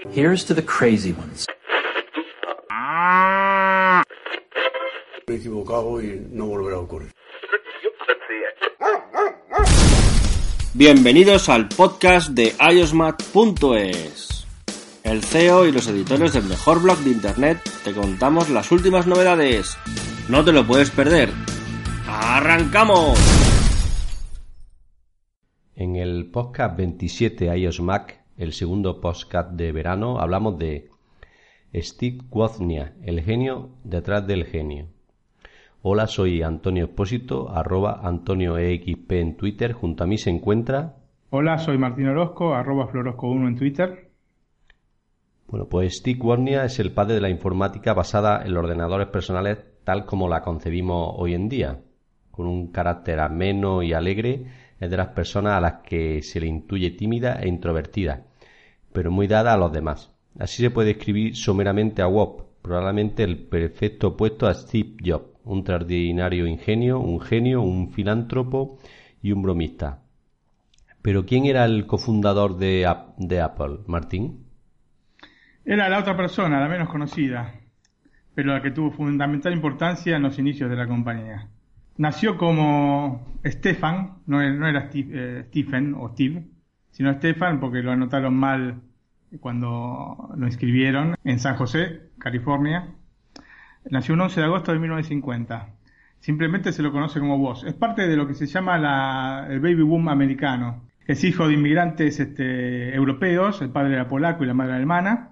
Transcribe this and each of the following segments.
Here's to the crazy ones. Me he equivocado y no volverá a ocurrir. Bienvenidos al podcast de iosmat.es. El CEO y los editores del mejor blog de internet te contamos las últimas novedades. No te lo puedes perder. ¡Arrancamos! En el podcast 27 iOS Mac, el segundo podcast de verano, hablamos de Steve Wozniak, el genio detrás del genio. Hola, soy Antonio Espósito, arroba AntonioEXP en Twitter. Junto a mí se encuentra... Hola, soy Martín Orozco, arroba Florosco1 en Twitter. Bueno, pues Steve Wozniak es el padre de la informática basada en los ordenadores personales tal como la concebimos hoy en día, con un carácter ameno y alegre, es de las personas a las que se le intuye tímida e introvertida, pero muy dada a los demás. Así se puede escribir someramente a Wob, probablemente el perfecto opuesto a Steve Jobs, un extraordinario ingenio, un genio, un filántropo y un bromista. Pero ¿quién era el cofundador de, de Apple, Martín? Era la otra persona, la menos conocida, pero la que tuvo fundamental importancia en los inicios de la compañía. Nació como Stefan, no era, eh, Stephen o Steve, sino Stefan porque lo anotaron mal cuando lo inscribieron en San José, California. Nació un 11 de agosto de 1950. Simplemente se lo conoce como vos. Es parte de lo que se llama la, el baby boom americano. Es hijo de inmigrantes este, europeos, el padre era polaco y la madre alemana.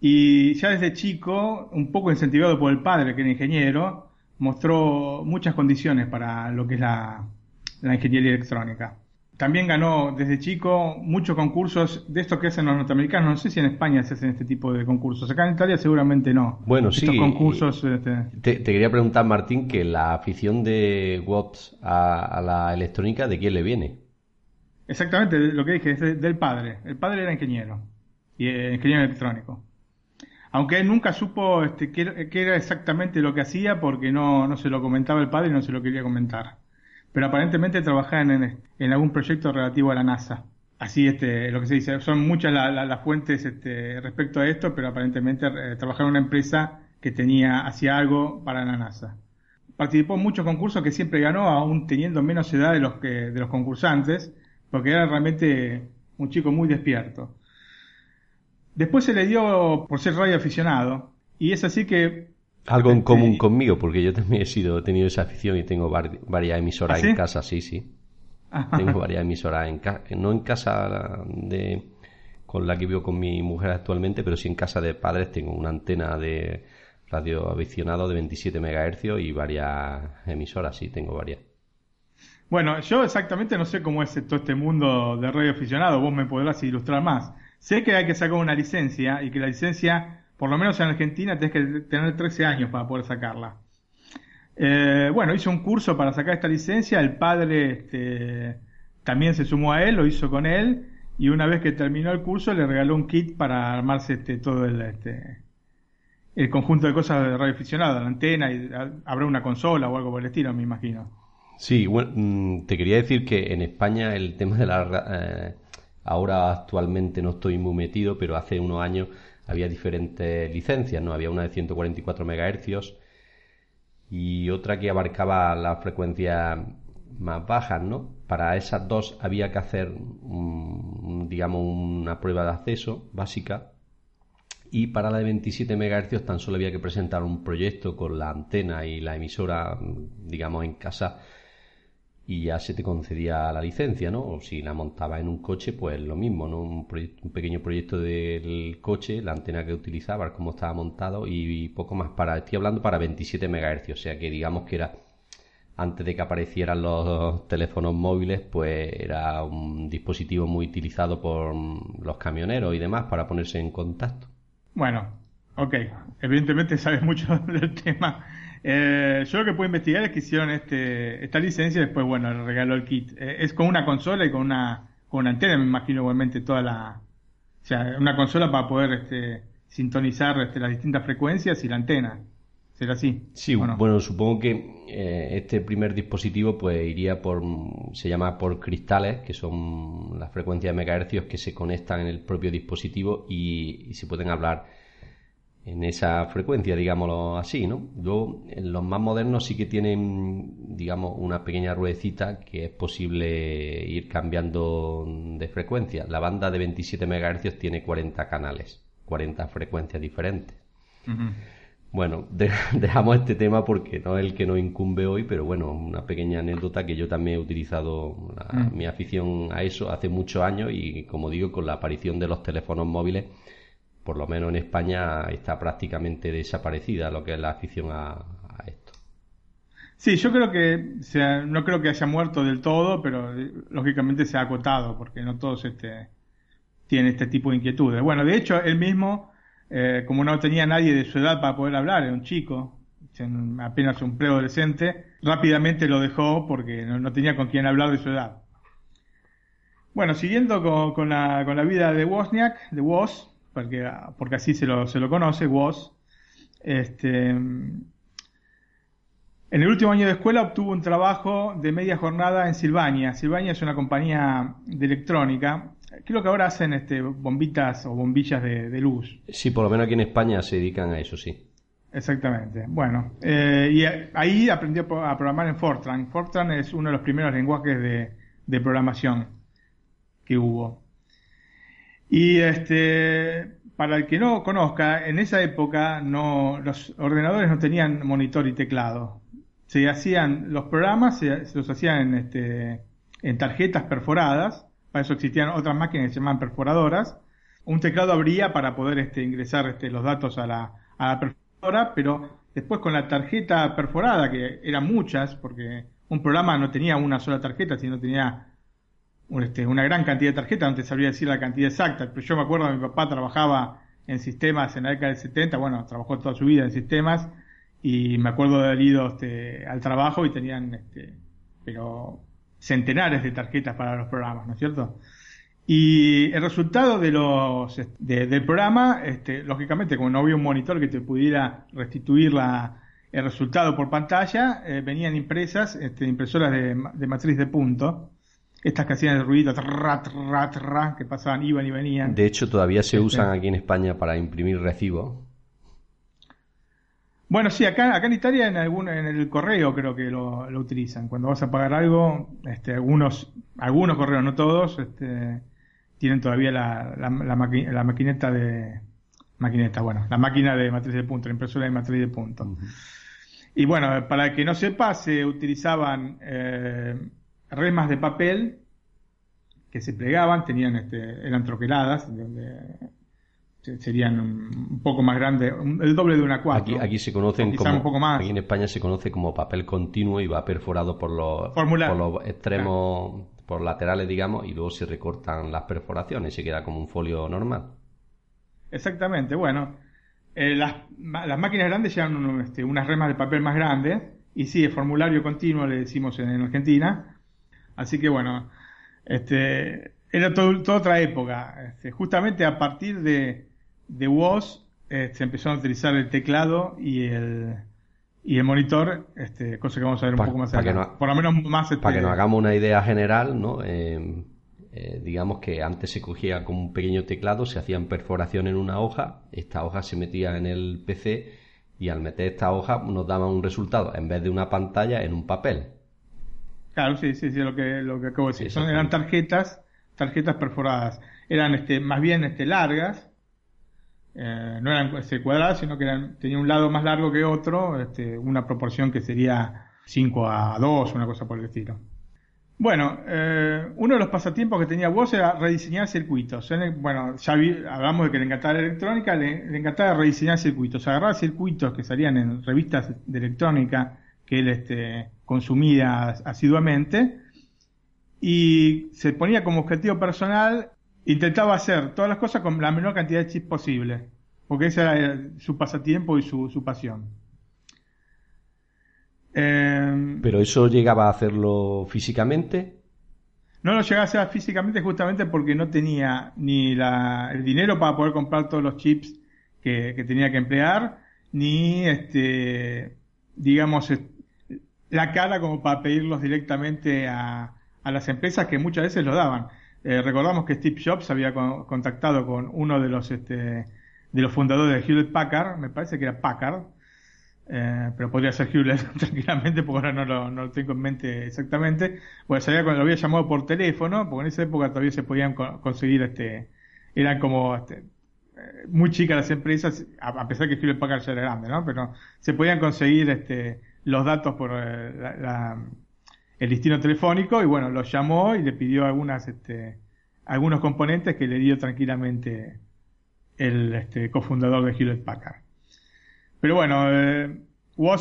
Y ya desde chico, un poco incentivado por el padre, que era ingeniero, mostró muchas condiciones para lo que es la, la ingeniería electrónica. También ganó desde chico muchos concursos de estos que hacen los norteamericanos. No sé si en España se hacen este tipo de concursos. Acá en Italia seguramente no. Bueno, estos sí. concursos. Este... Te, te, quería preguntar, Martín, que la afición de Watts a, a, la electrónica, ¿de quién le viene? Exactamente, lo que dije, es del padre. El padre era ingeniero. Y eh, ingeniero electrónico. Aunque él nunca supo este, qué, era exactamente lo que hacía porque no, se lo comentaba el padre y no se lo quería comentar pero aparentemente trabajaban en, algún proyecto relativo a la NASA. Así este, lo que se dice, son muchas las la, la fuentes este, respecto a esto, pero aparentemente eh, trabajaron en una empresa que tenía, hacía algo para la NASA. Participó en muchos concursos que siempre ganó, aún teniendo menos edad de los, que, de los concursantes, porque era realmente un chico muy despierto. Después se le dio por ser radio aficionado, y es así que algo en común conmigo, porque yo también he sido, he tenido esa afición y tengo varias emisoras ¿Ah, sí? en casa, sí, sí. Tengo varias emisoras en casa, no en casa de con la que vivo con mi mujer actualmente, pero sí en casa de padres tengo una antena de radio aficionado de 27 MHz y varias emisoras, sí, tengo varias. Bueno, yo exactamente no sé cómo es todo este mundo de radio aficionado, vos me podrás ilustrar más. Sé que hay que sacar una licencia y que la licencia por lo menos en Argentina tenés que tener 13 años para poder sacarla. Eh, bueno, hizo un curso para sacar esta licencia, el padre este, también se sumó a él, lo hizo con él, y una vez que terminó el curso le regaló un kit para armarse este, todo el, este, el conjunto de cosas de radio aficionado, la antena, y habrá una consola o algo por el estilo, me imagino. Sí, bueno, te quería decir que en España el tema de la... Eh, ahora actualmente no estoy muy metido, pero hace unos años había diferentes licencias, ¿no? Había una de 144 MHz y otra que abarcaba las frecuencias más bajas, ¿no? Para esas dos había que hacer, un, digamos, una prueba de acceso básica y para la de 27 MHz tan solo había que presentar un proyecto con la antena y la emisora, digamos, en casa y ya se te concedía la licencia, ¿no? O si la montaba en un coche, pues lo mismo, ¿no? Un, pequeño proyecto del coche, la antena que utilizaba, cómo estaba montado y, y, poco más para, estoy hablando para 27 MHz, o sea que digamos que era, antes de que aparecieran los teléfonos móviles, pues era un dispositivo muy utilizado por los camioneros y demás para ponerse en contacto. Bueno, ok, evidentemente sabes mucho del tema. Eh, yo lo que puedo investigar es que hicieron este, esta licencia y después, bueno, le regaló el kit. Eh, es con una consola y con una, con una antena, me imagino igualmente toda la... O sea, una consola para poder este, sintonizar este, las distintas frecuencias y la antena. ¿Será así? Sí, bueno, supongo que eh, este primer dispositivo pues iría por, se llama por cristales, que son las frecuencias de megahercios que se conectan en el propio dispositivo y, se pueden hablar en esa frecuencia, digámoslo así, ¿no? Luego, en los más modernos sí que tienen, digamos, una pequeña ruedecita que es posible ir cambiando de frecuencia. La banda de 27 megahercios tiene 40 canales, 40 frecuencias diferentes. Bueno, dejamos este tema porque no es el que nos incumbe hoy, pero bueno, una pequeña anécdota que yo también he utilizado mm. mi afición a eso hace muchos años y como digo, con la aparición de los teléfonos móviles, por lo menos en España está prácticamente desaparecida lo que es la afición a, esto. Sí, yo creo que no creo que haya muerto del todo, pero eh, lógicamente se ha acotado porque no todos este, tienen este tipo de inquietudes. Bueno, de hecho, él mismo eh, como no tenía nadie de su edad para poder hablar, era un chico, apenas un preadolescente, rápidamente lo dejó porque no, tenía con quién hablar de su edad. Bueno, siguiendo con, la, con la, vida de Wozniak, de Woz, porque, porque así se lo, se lo conoce, Woz, este, en el último año de escuela obtuvo un trabajo de media jornada en Silvania. Silvania es una compañía de electrónica creo que ahora hacen este, bombitas o bombillas de, luz. Sí, por lo menos aquí en España se dedican a eso, sí. Exactamente. Bueno, eh, y ahí aprendió a programar en Fortran. Fortran es uno de los primeros lenguajes de, programación que hubo. Y este, para el que no conozca, en esa época no, los ordenadores no tenían monitor y teclado. Se hacían los programas, se, los hacían en, este, en tarjetas perforadas para eso existían otras máquinas que se llamaban perforadoras. Un teclado abría para poder este, ingresar este, los datos a la, a la perforadora, pero después con la tarjeta perforada, que eran muchas, porque un programa no tenía una sola tarjeta, sino tenía este, una gran cantidad de tarjetas, no te sabría decir la cantidad exacta, pero yo me acuerdo que mi papá trabajaba en sistemas en la década del 70, bueno, trabajó toda su vida en sistemas, y me acuerdo de haber ido este, al trabajo y tenían, este, pero centenares de tarjetas para los programas, ¿no es cierto? Y el resultado de los del programa, este, lógicamente, como no había un monitor que te pudiera restituir la, el resultado por pantalla, eh, venían impresas este, impresoras de, matriz de punto, estas que hacían el ruido que pasaban, iban y venían. De hecho, todavía se este, usan aquí en España para imprimir recibos bueno, sí, acá, acá en Italia en algún, en el correo creo que lo, lo utilizan. Cuando vas a pagar algo, este, algunos, algunos correos, no todos, este, tienen todavía la, la, la, maquineta de, maquineta, bueno, la máquina de matriz de punto, la impresora de matriz de punto. Y bueno, para el que no sepa, se utilizaban eh, remas de papel que se plegaban, tenían, este, eran troqueladas, donde serían un poco más grandes, el doble de una cuatro. Aquí, se conocen como, aquí en España se conoce como papel continuo y va perforado por los, por los extremos, por laterales, digamos, y luego se recortan las perforaciones y se queda como un folio normal. Exactamente, bueno, eh, las, las, máquinas grandes llevan este, unas remas de papel más grandes, y sí, el formulario continuo le decimos en, Argentina, así que bueno, este, era todo, toda otra época, este, justamente a partir de, de WOS eh, se empezó a utilizar el teclado y el, y el monitor, este, cosa que vamos a ver un poco más adelante. Por lo menos más... Para que nos hagamos una idea general, ¿no? Eh, eh, digamos que antes se cogía como un pequeño teclado, se hacían perforación en una hoja, esta hoja se metía en el PC y al meter esta hoja nos daba un resultado, en vez de una pantalla, en un papel. Claro, sí, sí, sí, lo que, lo que acabo de decir. Son, eran tarjetas, tarjetas perforadas. Eran este, más bien este, largas, eh, no eran este, cuadradas, sino que eran, tenía un lado más largo que otro, este, una proporción que sería 5 a 2, una cosa por el estilo. Bueno, eh, uno de los pasatiempos que tenía vos era rediseñar circuitos. Bueno, ya hablamos de que le encantaba la electrónica, le, encantaba rediseñar circuitos. Agarrar circuitos que salían en revistas de electrónica que él este, consumía asiduamente y se ponía como objetivo personal intentaba hacer todas las cosas con la menor cantidad de chips posible, porque ese era su pasatiempo y su, pasión. Em, ¿Pero eso llegaba a hacerlo físicamente? No lo llegaba a hacer físicamente justamente porque no tenía ni el dinero para poder comprar todos los chips que, tenía que emplear ni este, digamos, la cara como para pedirlos directamente a, a las empresas que muchas veces lo daban. Eh, recordamos que Steve Jobs había contactado con uno de los este, de los fundadores de Hewlett Packard, me parece que era Packard, eh, pero podría ser Hewlett tranquilamente, porque ahora no lo, no lo tengo en mente exactamente. Bueno, sabía cuando lo había llamado por teléfono, porque en esa época todavía se podían conseguir, este, eran como este, eh, muy chicas las empresas, a, pesar que Hewlett Packard ya era grande, ¿no? Pero se podían conseguir este, los datos por la el destino telefónico y bueno, lo llamó y le pidió algunas, este, algunos componentes que le dio tranquilamente el este, cofundador de Hewlett Packard. Pero bueno, eh,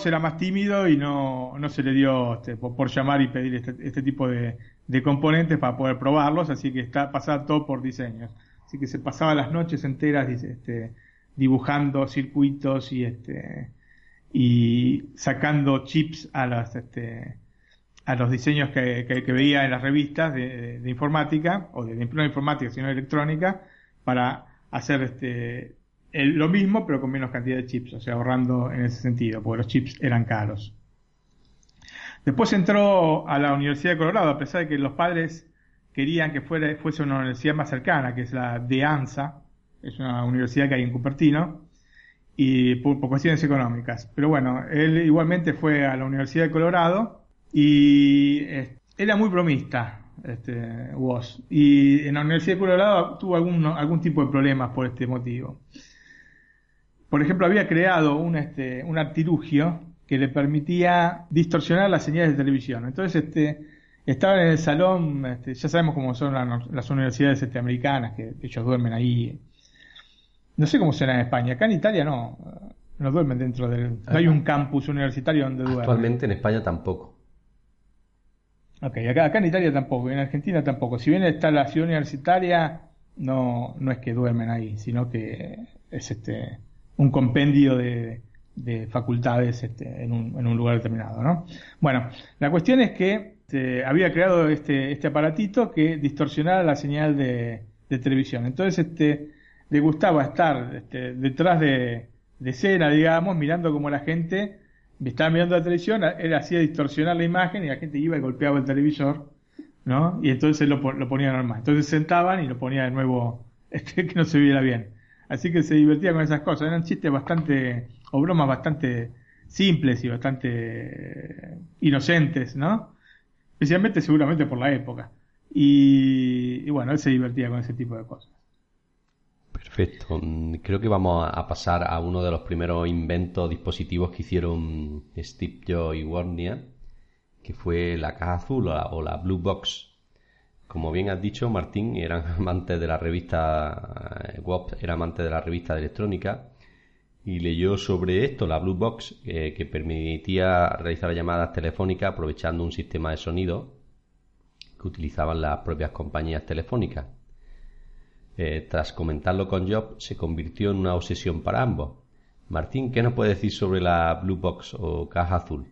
era más tímido y no, no se le dio este, por, llamar y pedir este, este tipo de, de, componentes para poder probarlos, así que está pasaba todo por diseños. Así que se pasaba las noches enteras este, dibujando circuitos y, este, y sacando chips a las, este, a los diseños que, veía en las revistas de, informática, o de, no informática, sino de electrónica, para hacer este, lo mismo, pero con menos cantidad de chips, o sea, ahorrando en ese sentido, porque los chips eran caros. Después entró a la Universidad de Colorado, a pesar de que los padres querían que fuera, fuese una universidad más cercana, que es la de ANSA, es una universidad que hay en Cupertino, y por, por cuestiones económicas. Pero bueno, él igualmente fue a la Universidad de Colorado, y eh, era muy bromista, este, Woz. Y en la Universidad de Colorado tuvo algún, algún tipo de problemas por este motivo. Por ejemplo, había creado un, este, un artilugio que le permitía distorsionar las señales de televisión. Entonces, este, estaban en el salón, este, ya sabemos cómo son las, universidades este, americanas, que, ellos duermen ahí. No sé cómo será en España. Acá en Italia no, no duermen dentro del... No hay un campus universitario donde duermen. Actualmente en España tampoco. Ok, acá, acá en Italia tampoco, en Argentina tampoco. Si bien está la ciudad universitaria, no, no es que duermen ahí, sino que es este un compendio de, de facultades este, en, un, en un lugar determinado, ¿no? Bueno, la cuestión es que este, había creado este, este aparatito que distorsionaba la señal de, de televisión. Entonces, este, le gustaba estar este, detrás de, de escena, digamos, mirando como la gente estaba mirando la televisión, él hacía distorsionar la imagen y la gente iba y golpeaba el televisor, ¿no? Y entonces lo, lo ponía normal. Entonces sentaban y lo ponía de nuevo este, que no se viera bien. Así que se divertía con esas cosas. Eran chistes bastante, o bromas bastante simples y bastante eh, inocentes, ¿no? Especialmente seguramente por la época. Y, y bueno, él se divertía con ese tipo de cosas. Perfecto. Creo que vamos a pasar a uno de los primeros inventos dispositivos que hicieron Steve Jobs y Wozniak, que fue la caja azul o la, Blue Box. Como bien has dicho, Martín era amante de la revista eh, era amante de la revista de electrónica y leyó sobre esto, la Blue Box, eh, que permitía realizar llamadas telefónicas aprovechando un sistema de sonido que utilizaban las propias compañías telefónicas. Eh, tras comentarlo con Job, se convirtió en una obsesión para ambos. Martín, ¿qué nos puede decir sobre la Blue Box o caja azul?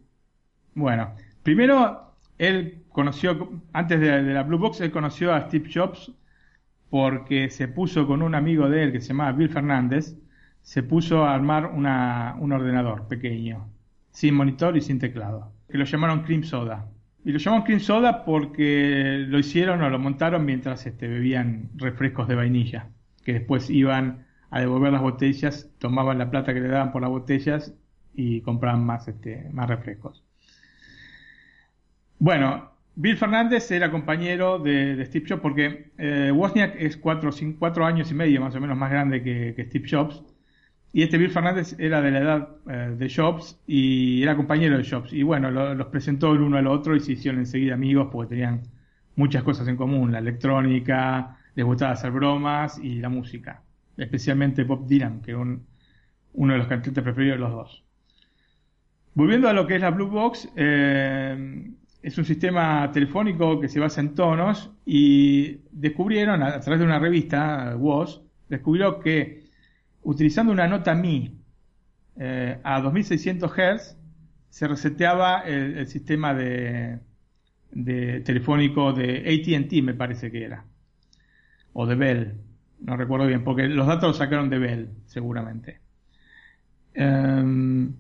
Bueno, primero, él conoció, antes de, la Blue Box, él conoció a Steve Jobs porque se puso con un amigo de él que se llamaba Bill Fernández, se puso a armar una, un ordenador pequeño, sin monitor y sin teclado, que lo llamaron Cream Soda. Y lo llaman cream soda porque lo hicieron o lo montaron mientras este, bebían refrescos de vainilla, que después iban a devolver las botellas, tomaban la plata que le daban por las botellas y compraban más, este, más refrescos. Bueno, Bill Fernández era compañero de, Steve Jobs porque eh, Wozniak es cuatro, cuatro, años y medio más o menos más grande que Steve Jobs y este Bill Fernández era de la edad eh, de Jobs y era compañero de Jobs. Y bueno, los presentó el uno al otro y se hicieron enseguida amigos porque tenían muchas cosas en común. La electrónica, les gustaba hacer bromas y la música. Especialmente Bob Dylan, que es uno de los cantantes preferidos de los dos. Volviendo a lo que es la Blue Box, eh, es un sistema telefónico que se basa en tonos y descubrieron a, través de una revista, WOS, descubrió que utilizando una nota Mi eh, a 2600 Hz, se reseteaba el, sistema de, telefónico de ATT, me parece que era, o de Bell, no recuerdo bien, porque los datos los sacaron de Bell, seguramente. Em,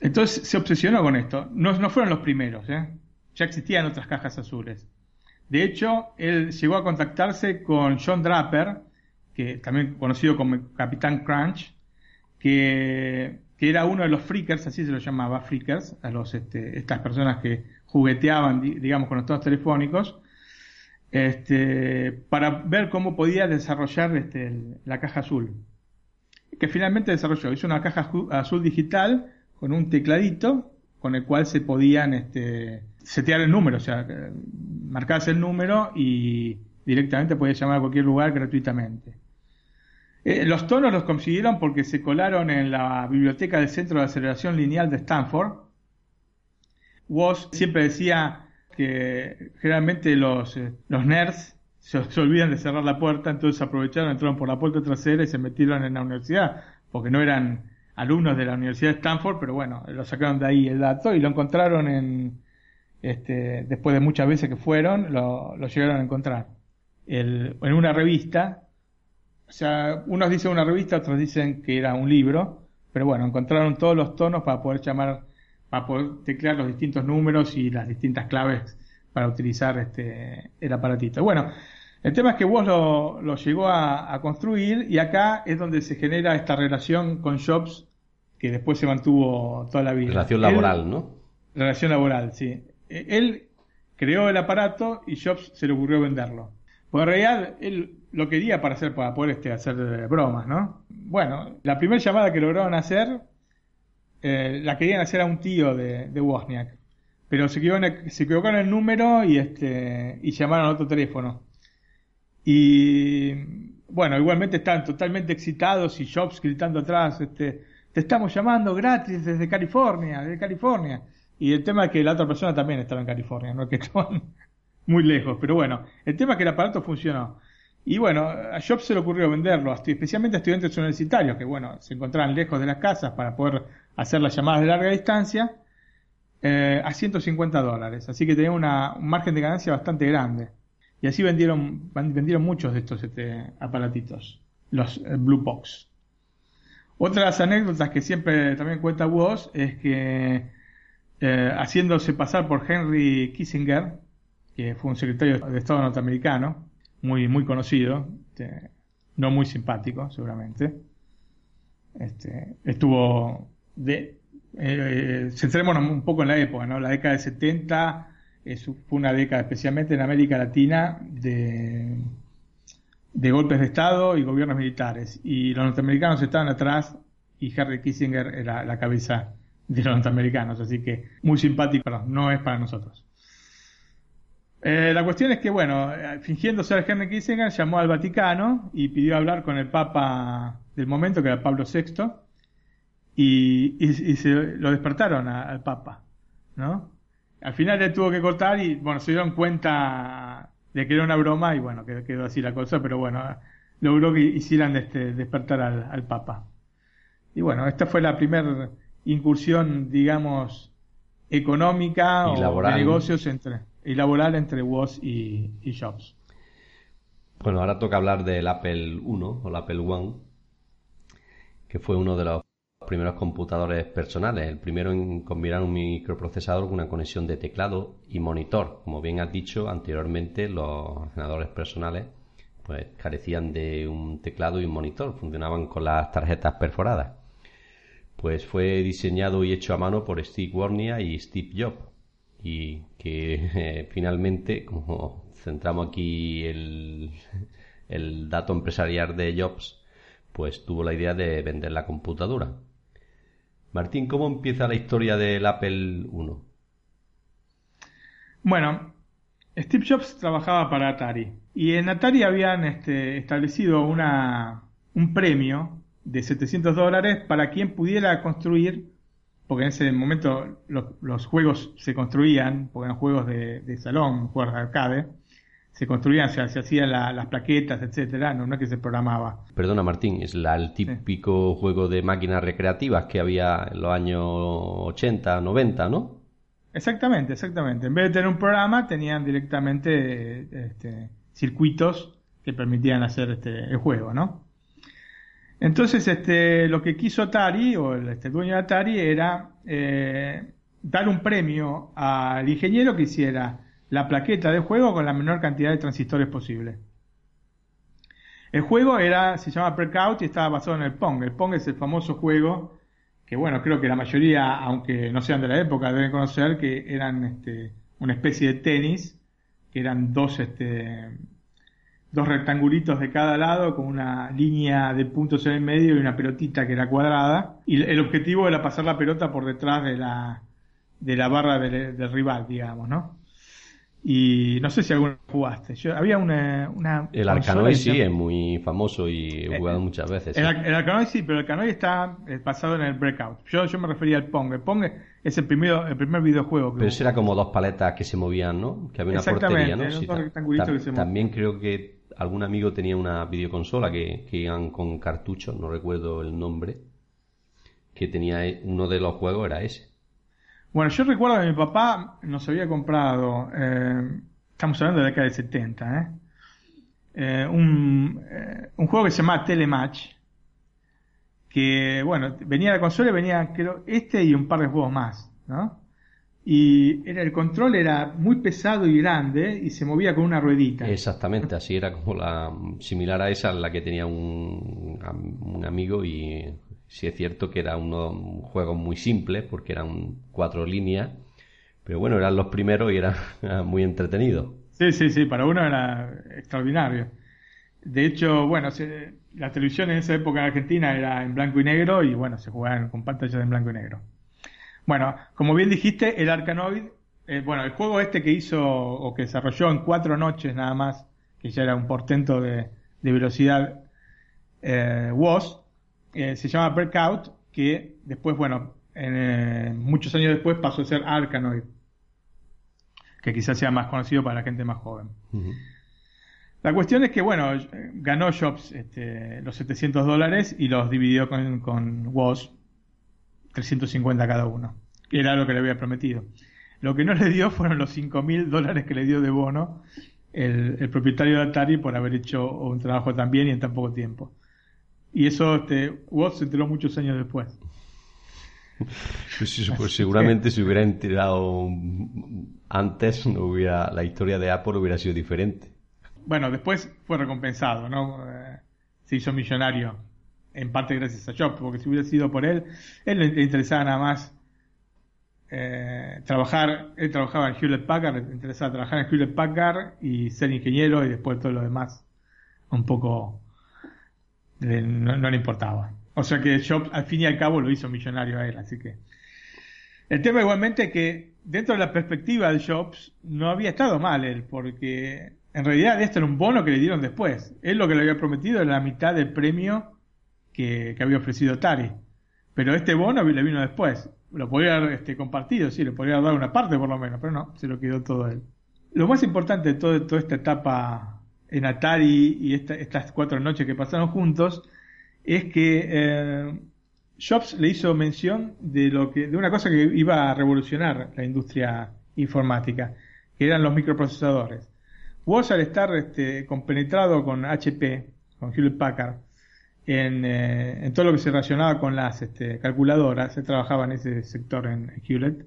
entonces se obsesionó con esto. No, no fueron los primeros, ¿eh? ya existían otras cajas azules. De hecho, él llegó a contactarse con John Draper, que también conocido como Capitán Crunch, que, era uno de los freakers, así se lo llamaba, freakers, a los, este, estas personas que jugueteaban, digamos, con los tonos telefónicos, este, para ver cómo podía desarrollar este, la caja azul. Que finalmente desarrolló, hizo una caja azul digital con un tecladito con el cual se podían este, setear el número, o sea, marcarse el número y directamente podías llamar a cualquier lugar gratuitamente. Eh, los tonos los consiguieron porque se colaron en la biblioteca del Centro de Aceleración Lineal de Stanford. Woz siempre decía que generalmente los, eh, los nerds se, olvidan de cerrar la puerta, entonces aprovecharon, entraron por la puerta trasera y se metieron en la universidad, porque no eran alumnos de la Universidad de Stanford, pero bueno, lo sacaron de ahí el dato y lo encontraron en, este, después de muchas veces que fueron, lo, llegaron a encontrar en una revista. O sea, unos dicen una revista, otros dicen que era un libro, pero bueno, encontraron todos los tonos para poder llamar, para poder teclear los distintos números y las distintas claves para utilizar este, el aparatito. Bueno, el tema es que vos lo, lo llegó a, construir y acá es donde se genera esta relación con Jobs que después se mantuvo toda la vida. Relación laboral, ¿no? Relación laboral, sí. E, él creó el aparato y Jobs se le ocurrió venderlo. Pues en realidad él lo quería para hacer para poder este, hacer bromas, ¿no? Bueno, la primera llamada que lograron hacer eh, la querían hacer a un tío de, de Wozniak, pero se equivocaron, el número y este y llamaron a otro teléfono. Y bueno, igualmente estaban totalmente excitados y Jobs gritando atrás, este, te estamos llamando gratis desde California, desde California. Y el tema es que la otra persona también estaba en California, no que estaban muy lejos. Pero bueno, el tema es que el aparato funcionó. Y bueno, a Jobs se le ocurrió venderlo, especialmente a estudiantes universitarios que, bueno, se encontraban lejos de las casas para poder hacer las llamadas de larga distancia, eh, a 150 dólares. Así que tenía una, un margen de ganancia bastante grande. Y así vendieron, vendieron muchos de estos este, aparatitos, los eh, Blue Box. Otra de las anécdotas que siempre también cuenta Woz es que eh, haciéndose pasar por Henry Kissinger, que fue un secretario de Estado norteamericano, muy, muy conocido, este, no muy simpático seguramente. Este, estuvo de, eh, centrémonos un poco en la época, ¿no? La década de 70 fue una década especialmente en América Latina de, golpes de Estado y gobiernos militares. Y los norteamericanos estaban atrás y Henry Kissinger era la cabeza de los norteamericanos, así que muy simpático, no es para nosotros. Eh, la cuestión es que, bueno, eh, fingiendo ser Henry Kissinger, llamó al Vaticano y pidió hablar con el Papa del momento, que era Pablo VI, y, se lo despertaron al Papa, ¿no? Al final le tuvo que cortar y, bueno, se dieron cuenta de que era una broma y, bueno, quedó, así la cosa, pero bueno, logró que hicieran este, despertar al, al Papa. Y bueno, esta fue la primera incursión, digamos, económica o de negocios entre, y laboral entre Woz y, Jobs. Bueno, ahora toca hablar del Apple I o el Apple One, que fue uno de los primeros computadores personales, el primero en combinar un microprocesador con una conexión de teclado y monitor. Como bien has dicho anteriormente, los ordenadores personales pues carecían de un teclado y un monitor, funcionaban con las tarjetas perforadas pues fue diseñado y hecho a mano por Steve Wozniak y Steve Jobs y que eh, finalmente, como centramos aquí el, el dato empresarial de Jobs, pues tuvo la idea de vender la computadora. Martín, ¿cómo empieza la historia del Apple I? Bueno, Steve Jobs trabajaba para Atari y en Atari habían este, establecido una, un premio de 700 dólares para quien pudiera construir, porque en ese momento los, juegos se construían, porque eran juegos de, salón, juegos de arcade, se construían, se, hacían las plaquetas, etcétera, no, no es que se programaba. Perdona Martín, es la, el típico juego de máquinas recreativas que había en los años 80, 90, ¿no? Exactamente, exactamente. En vez de tener un programa, tenían directamente este, circuitos que permitían hacer este, el juego, ¿no? Entonces, este, lo que quiso Atari, o el este, dueño de Atari, era eh, dar un premio al ingeniero que hiciera la plaqueta de juego con la menor cantidad de transistores posible. El juego era, se llama Breakout y estaba basado en el Pong. El Pong es el famoso juego que, bueno, creo que la mayoría, aunque no sean de la época, deben conocer que eran este, una especie de tenis, que eran dos, este, dos rectangulitos de cada lado con una línea de puntos en el medio y una pelotita que era cuadrada. Y el objetivo era pasar la pelota por detrás de la, de la barra del, del rival, digamos, ¿no? Y no sé si alguna jugaste. Yo, había una. una el Arcanoid sí es muy famoso y he jugado muchas veces. El, el, Arcanoid sí, pero el Arcanoid está eh, basado en el Breakout. Yo, yo me refería al Pong. El Pong es el, primero, el primer videojuego. Que pero eso era como dos paletas que se movían, ¿no? Que había una portería, ¿no? Sí, que se también creo que algún amigo tenía una videoconsola que, que iban con cartuchos, no recuerdo el nombre, que tenía e, uno de los juegos era ese. Bueno, yo recuerdo que mi papá nos había comprado, eh, estamos hablando de la década del 70, ¿eh? Eh, un, un, juego que se llama Telematch, que, bueno, venía la consola y venía, creo, este y un par de juegos más, ¿no? Y era, el control era muy pesado y grande y se movía con una ruedita. Exactamente, así era como la similar a esa, la que tenía un, un amigo y Sí es cierto que era uno, un juego muy simple porque eran cuatro líneas, pero bueno, eran los primeros y era muy entretenido. Sí, sí, sí, para uno era extraordinario. De hecho, bueno, la televisión en esa época en Argentina era en blanco y negro y bueno, se jugaban con pantallas en blanco y negro. Bueno, como bien dijiste, el Arcanoid, eh, bueno, el juego este que hizo o que desarrolló en cuatro noches nada más, que ya era un portento de, velocidad, eh, WOS, eh, se llama Breakout, que después, bueno, eh, muchos años después pasó a ser Arkanoid, que quizás sea más conocido para la gente más joven. La cuestión es que, bueno, ganó Jobs este, los 700 dólares y los dividió con, con Woz, 350 cada uno, que era lo que le había prometido. Lo que no le dio fueron los 5.000 dólares que le dio de bono el, el, propietario de Atari por haber hecho un trabajo tan bien y en tan poco tiempo. Y eso este, Woz se enteró muchos años después. Pues, pues seguramente si hubiera enterado antes, no hubiera, la historia de Apple hubiera sido diferente. Bueno, después fue recompensado, ¿no? Eh, se hizo millonario, en parte gracias a Jobs, porque si hubiera sido por él, él le, interesaba nada más eh, trabajar, él trabajaba en Hewlett Packard, le interesaba trabajar en Hewlett Packard y ser ingeniero y después todo lo demás un poco no, le importaba. O sea que Jobs al fin y al cabo lo hizo millonario a él, así que... El tema igualmente que dentro de la perspectiva de Jobs no había estado mal él, porque en realidad esto era un bono que le dieron después. Él lo que le había prometido era la mitad del premio que, había ofrecido Tari. Pero este bono le vino después. Lo podría haber este, compartido, sí, le podría dar una parte por lo menos, pero no, se lo quedó todo él. Lo más importante de toda esta etapa en Atari y estas cuatro noches que pasaron juntos, es que eh, Jobs le hizo mención de lo que, de una cosa que iba a revolucionar la industria informática, que eran los microprocesadores. Vos al estar este, compenetrado con HP, con Hewlett Packard, en, eh, en, todo lo que se relacionaba con las este, calculadoras, se trabajaba en ese sector en Hewlett,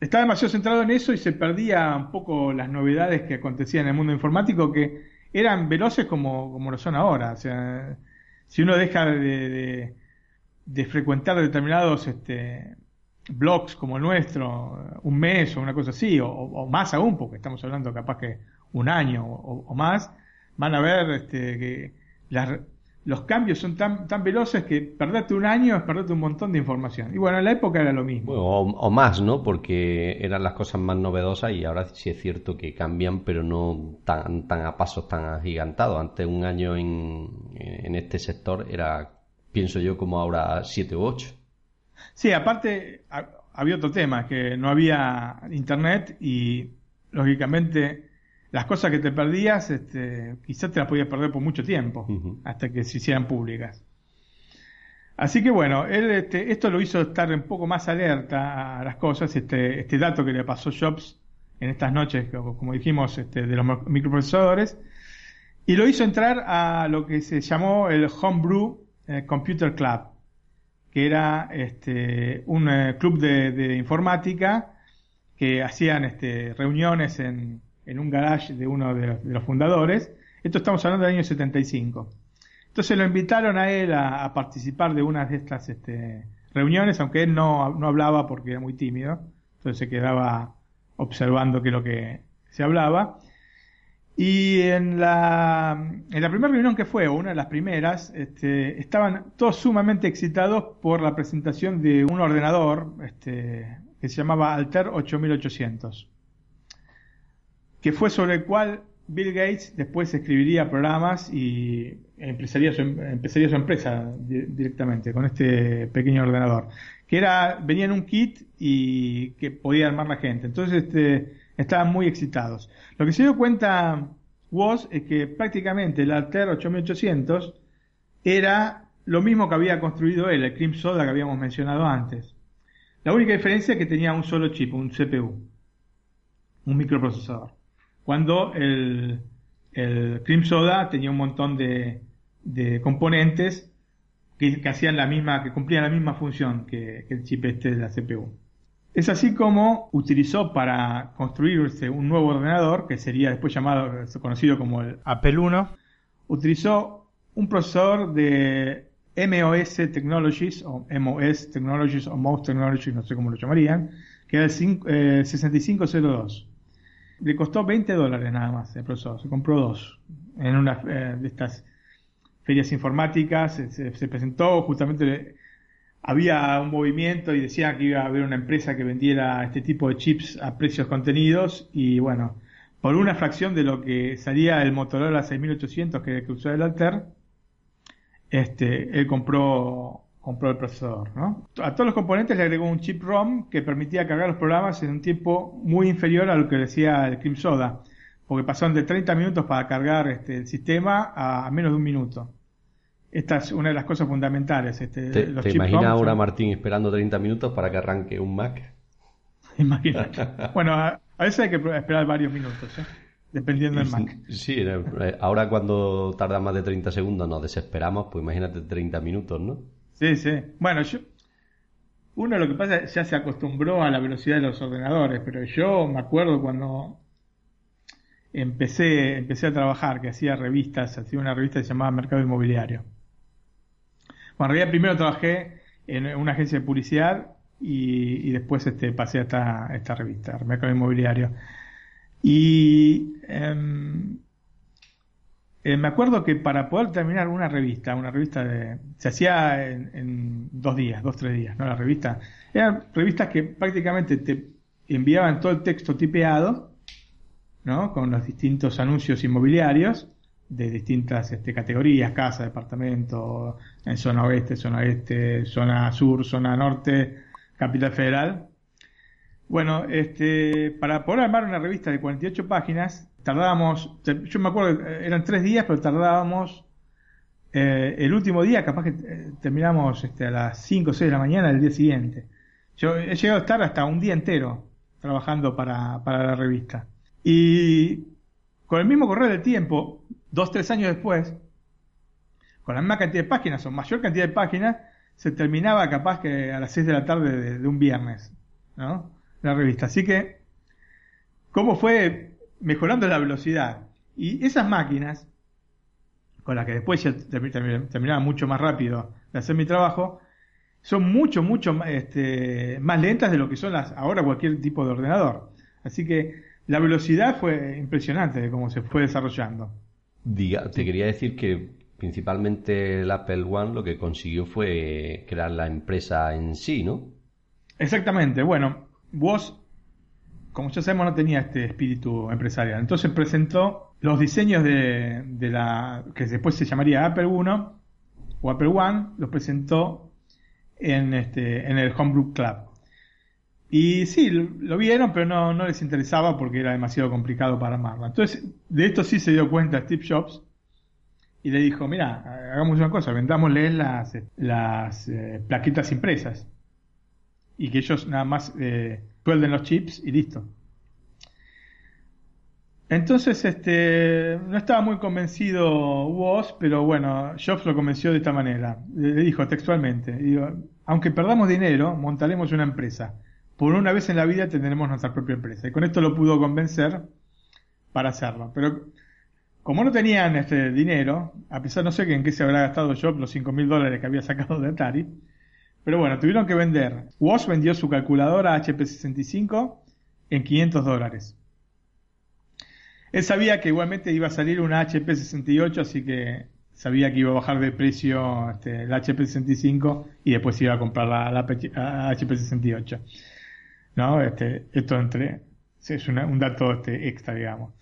estaba demasiado centrado en eso y se perdía un poco las novedades que acontecían en el mundo informático que eran veloces como, como lo son ahora. O sea, si uno deja de, de, frecuentar determinados este, blogs como el nuestro, un mes o una cosa así, o, más aún, porque estamos hablando capaz que un año o, más, van a ver este, que las, los cambios son tan, tan veloces que perderte un año es perderte un montón de información. Y bueno, en la época era lo mismo. o, más, ¿no? Porque eran las cosas más novedosas y ahora sí es cierto que cambian, pero no tan, tan a pasos tan agigantados. Antes un año en, en este sector era, pienso yo, como ahora siete u ocho. Sí, aparte había otro tema, que no había internet y lógicamente las cosas que te perdías, este, quizás te las podías perder por mucho tiempo, hasta que se hicieran públicas. Así que bueno, él, este, esto lo hizo estar un poco más alerta a las cosas, este, este dato que le pasó Jobs en estas noches, como dijimos, este, de los microprocesadores, y lo hizo entrar a lo que se llamó el homebrew eh, Computer Club, que era este, un eh, club de, informática que hacían este, reuniones en, en, un garage de uno de los, fundadores. Esto estamos hablando del año 75. Entonces lo invitaron a él a, participar de una de estas este, reuniones, aunque él no, no hablaba porque era muy tímido, entonces se quedaba observando qué es lo que se hablaba. Y en la, primera reunión que fue, una de las primeras, este, estaban todos sumamente excitados por la presentación de un ordenador este, que se llamaba Alter 8800, que fue sobre el cual Bill Gates después escribiría programas y empezaría su, su empresa directamente con este pequeño ordenador, que era venía en un kit y que podía armar la gente. Entonces, este, estaban muy excitados. Lo que se dio cuenta Woz es que prácticamente el Alter 8800 era lo mismo que había construido él, el Cream Soda que habíamos mencionado antes. La única diferencia es que tenía un solo chip, un CPU, un microprocesador. Cuando el, el Cream Soda tenía un montón de, de componentes que, hacían la misma, que cumplían la misma función que, que el chip este de la CPU. Es así como utilizó para construir un nuevo ordenador, que sería después llamado, conocido como el Apple I, utilizó un procesador de MOS Technologies, o MOS Technologies, o MOS Technologies, no sé cómo lo llamarían, que era el 6502. Eh, Le costó 20 dólares nada más el procesador, se compró dos. En una eh, de estas ferias informáticas, se, se presentó justamente había un movimiento y decía que iba a haber una empresa que vendiera este tipo de chips a precios contenidos y bueno, por una fracción de lo que salía el Motorola 6800 que, que usó el Alter, este, él compró, compró el procesador, ¿no? A todos los componentes le agregó un chip ROM que permitía cargar los programas en un tiempo muy inferior a lo que decía el Cream Soda, porque pasaron de 30 minutos para cargar este, el sistema a menos de un minuto. Esta es una de las cosas fundamentales. Este, ¿Te, imaginas ahora, Martín, esperando 30 minutos para que arranque un Mac? Imagínate. bueno, a, veces hay que esperar varios minutos, ¿eh? dependiendo del Mac. Sí, eh, ahora cuando tarda más de 30 segundos nos desesperamos, pues imagínate 30 minutos, ¿no? Sí, sí. Bueno, yo, uno lo que pasa es que ya se acostumbró a la velocidad de los ordenadores, pero yo me acuerdo cuando empecé, empecé a trabajar, que hacía revistas, hacía una revista que se llamaba Mercado Inmobiliario. Bueno, en realidad primero trabajé en una agencia de publicidad y, después este, pasé a esta, esta revista, Mercado Inmobiliario. Y em, eh, me acuerdo que para poder terminar una revista, una revista de, se hacía en, dos días, dos, tres días, ¿no? La revista. Eran revistas que prácticamente te enviaban todo el texto tipeado, ¿no? Con los distintos anuncios inmobiliarios de distintas este, categorías, casa, departamento, en zona oeste, zona este, zona sur, zona norte, capital federal. Bueno, este, para poder armar una revista de 48 páginas, tardábamos, yo me acuerdo, eran tres días, pero tardábamos eh, el último día, capaz que eh, terminamos este, a las 5 o 6 de la mañana del día siguiente. Yo he llegado a estar hasta un día entero trabajando para, para la revista. Y con el mismo correr del tiempo, dos, tres años después, con la misma cantidad de páginas o mayor cantidad de páginas, se terminaba capaz que a las 6 de la tarde de, un viernes, ¿no? La revista. Así que, ¿cómo fue mejorando la velocidad? Y esas máquinas, con las que después ya terminaba mucho más rápido de hacer mi trabajo, son mucho, mucho este, más lentas de lo que son las ahora cualquier tipo de ordenador. Así que la velocidad fue impresionante de cómo se fue desarrollando. Diga, te quería decir que principalmente el Apple One lo que consiguió fue crear la empresa en sí, ¿no? Exactamente. Bueno, vos, como ya sabemos, no tenía este espíritu empresarial. Entonces presentó los diseños de, de la que después se llamaría Apple 1 o Apple One, los presentó en, este, en el Homebrew Club. Y sí, lo, vieron, pero no, no les interesaba porque era demasiado complicado para armarla. Entonces, de esto sí se dio cuenta Steve Jobs y le dijo, mira, hagamos una cosa, vendámosle las, las eh, plaquitas impresas y que ellos nada más eh, suelden los chips y listo. Entonces, este, no estaba muy convencido Woz, pero bueno, Jobs lo convenció de esta manera. Le dijo textualmente, aunque perdamos dinero, montaremos una empresa. Por una vez en la vida tendremos nuestra propia empresa. Y con esto lo pudo convencer para hacerlo. Pero como no tenían este dinero, a pesar no sé en qué se habrá gastado Jobs los 5 mil dólares que había sacado de Atari, pero bueno, tuvieron que vender. Woz vendió su calculadora HP65 en 500 dólares. Él sabía que igualmente iba a salir una HP 68, así que sabía que iba a bajar de precio este, la HP 65 y después iba a comprar la, HP 68. ¿No? Este, esto entre, es un dato este, extra, digamos.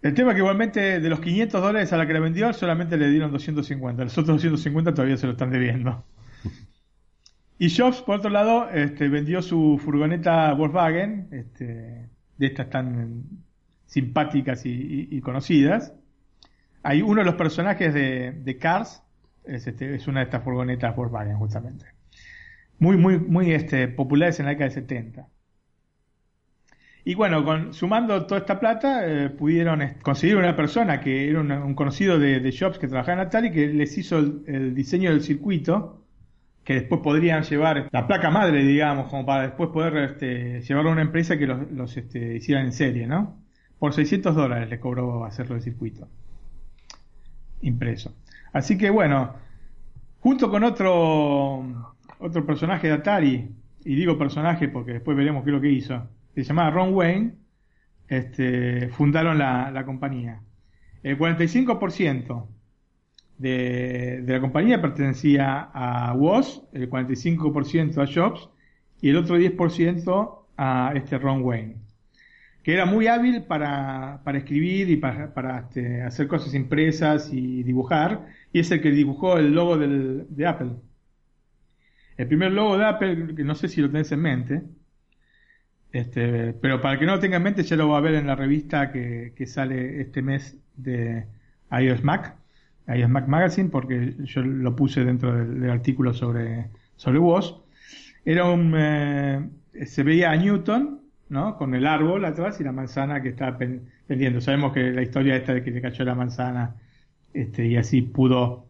El tema es que igualmente de los 500 dólares a la que le vendió solamente le dieron 250. Los otros 250 todavía se lo están debiendo. Y Jobs, por otro lado, este, vendió su furgoneta Volkswagen, este, de estas tan simpáticas y, conocidas. Hay uno de los personajes de, Cars, es, este, es, una de estas furgonetas Volkswagen justamente. Muy, muy, muy populares en la década de 70. Y bueno, con, sumando toda esta plata, eh, pudieron conseguir una persona que era un, conocido de, de, Jobs que trabajaba en Atari, que les hizo el, diseño del circuito, que después podrían llevar la placa madre, digamos, como para después poder este, llevarlo a una empresa que los, los este, hicieran en serie, ¿no? Por 600 dólares le cobró hacerlo el circuito impreso. Así que bueno, junto con otro, otro personaje de Atari, y digo personaje porque después veremos qué es lo que hizo, se llamaba Ron Wayne, este, fundaron la, compañía. El 45% de, la compañía pertenecía a Woz, el 45% a Jobs y el otro 10% a este Ron Wayne que era muy hábil para, para escribir y para, para este, hacer cosas impresas y dibujar, y es el que dibujó el logo del, de Apple. El primer logo de Apple, que no sé si lo tenés en mente, este, pero para que no lo tenga en mente ya lo va a ver en la revista que, que sale este mes de iOS Mac, iOS Mac Magazine, porque yo lo puse dentro del, artículo sobre, sobre WOS. Era un, eh, se veía a Newton ¿no? Con el árbol atrás y la manzana que está pendiendo. Sabemos que la historia esta de que le cayó la manzana este, y así pudo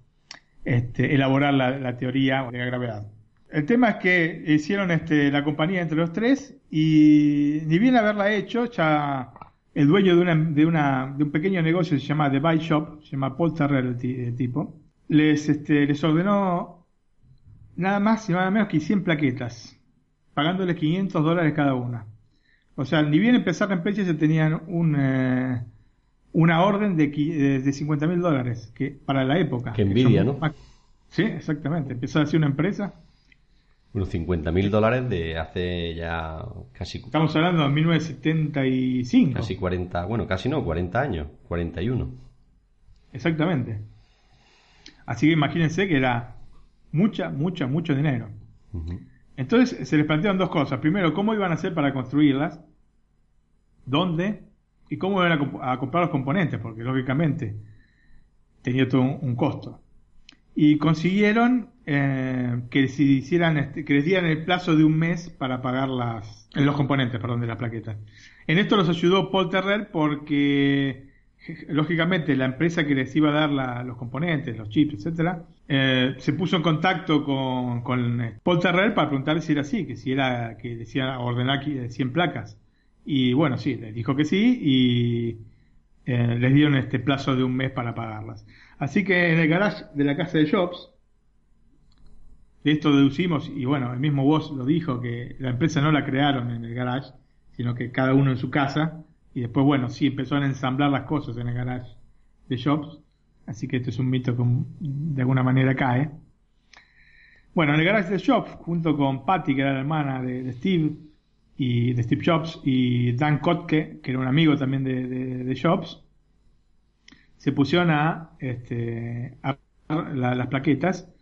este, elaborar la, teoría de la gravedad. El tema es que hicieron este, la compañía entre los tres y ni bien haberla hecho, ya el dueño de, una, de, una, de un pequeño negocio se llama The Buy Shop, se llama Paul Terrell el, tipo, les, este, les ordenó nada más y nada menos que 100 plaquetas, pagándoles 500 dólares cada una. O sea, ni bien empezar la empresa se tenían un, eh, una orden de, de 50 mil dólares que para la época. Qué envidia, ¿no? Sí, exactamente. Empezó a ser una empresa. Unos 50 mil dólares de hace ya casi... Estamos hablando de 1975. Casi 40, bueno, casi no, 40 años, 41. Exactamente. Así que imagínense que era mucha, mucha, mucho dinero. Entonces se les plantearon dos cosas. Primero, cómo iban a hacer para construirlas, dónde y cómo iban a, comprar los componentes, porque lógicamente tenía todo un, costo. Y consiguieron eh, que, si hicieran este, que les dieran el plazo de un mes para pagar las, los componentes perdón, de las plaquetas. En esto los ayudó Paul Terrer porque lógicamente la empresa que les iba a dar los componentes, los chips, etcétera, eh, se puso en contacto con, con eh, Paul Terrer para preguntarle si era así, que si era que decía ordenar 100 placas. Y bueno, sí, les dijo que sí y eh, les dieron este plazo de un mes para pagarlas. Así que en el garage de la casa de Jobs, de esto deducimos, y bueno, el mismo vos lo dijo, que la empresa no la crearon en el garage, sino que cada uno en su casa, y después, bueno, sí, empezaron a ensamblar las cosas en el garage de Jobs. Así que esto es un mito que de alguna manera cae. Bueno, en el garage de Jobs, junto con Patty, que era la hermana de, Steve, y de Steve Jobs, y Dan Kotke, que era un amigo también de, Jobs, se pusieron a, este, a las plaquetas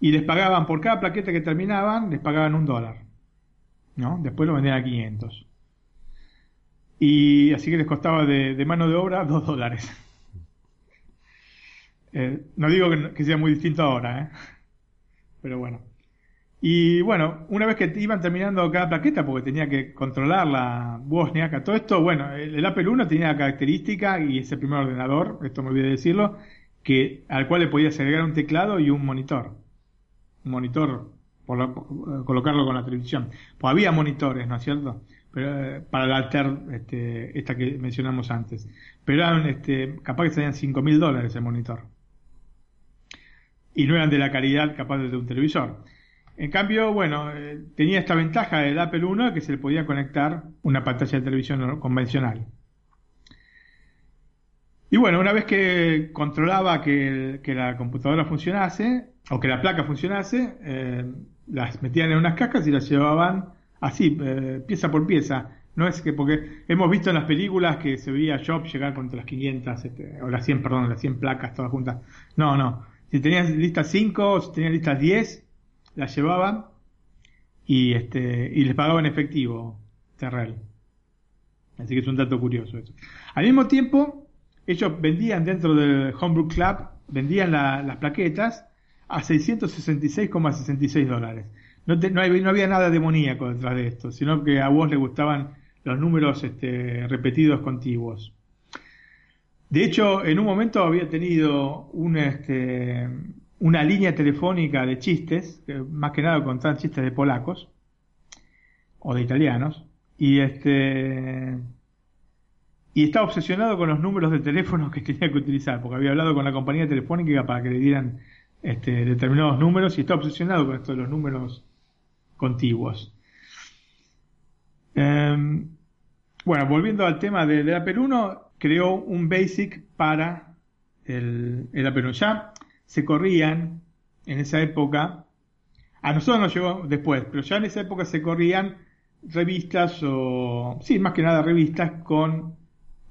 y les pagaban por cada plaqueta que terminaban, les pagaban un dólar. ¿no? Después lo vendían a 500. Y así que les costaba de, mano de obra dos dólares. Eh, no digo que, sea muy distinto ahora, ¿eh? pero bueno. Y bueno, una vez que iban terminando cada plaqueta, porque tenía que controlar la Wozniak, todo esto, bueno, el, Apple I tenía la característica, y ese primer ordenador, esto me olvidé decirlo, que al cual le podías agregar un teclado y un monitor. Un monitor, por, colocarlo con la televisión. Pues había monitores, ¿no es cierto? Pero, eh, para la Alter, este, esta que mencionamos antes. Pero eran, este, capaz que salían 5 mil dólares el monitor. Y no eran de la calidad capaz de un televisor. En cambio, bueno, eh, tenía esta ventaja del Apple I que se le podía conectar una pantalla de televisión convencional. Y bueno, una vez que controlaba que, la computadora funcionase, o que la placa funcionase, eh, las metían en unas cajas y las llevaban así, eh, pieza por pieza. No es que, porque hemos visto en las películas que se veía Job llegar contra las 500, este, o las 100, perdón, las 100 placas todas juntas. No, no. Si tenías listas 5, si tenías listas 10, las llevaban y, este, y les pagaban efectivo, Terrell. Así que es un dato curioso eso. Al mismo tiempo, ellos vendían dentro del Homebrew Club, vendían las plaquetas a 666,66 dólares. No, no, había nada demoníaco detrás de esto, sino que a vos le gustaban los números este, repetidos contiguos. De hecho, en un momento había tenido un, este, una línea telefónica de chistes, más que nada contaban chistes de polacos o de italianos, y este y estaba obsesionado con los números de teléfono que tenía que utilizar, porque había hablado con la compañía telefónica para que le dieran este, determinados números y estaba obsesionado con esto de los números contiguos. Em, bueno, volviendo al tema del Apple 1, creó un BASIC para el, el Apple 1. Ya se corrían en esa época, a nosotros nos llegó después, pero ya en esa época se corrían revistas o, sí, más que nada revistas con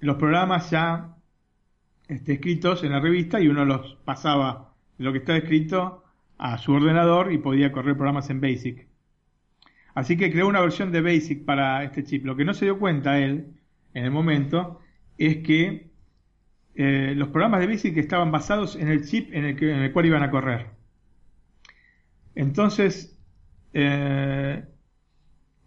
los programas ya este, escritos en la revista y uno los pasaba lo que estaba escrito a su ordenador y podía correr programas en BASIC. Así que creó una versión de BASIC para este chip. Lo que no se dio cuenta él en el momento es que eh, los programas de BASIC estaban basados en el chip en el, que, en el cual iban a correr. Entonces, eh,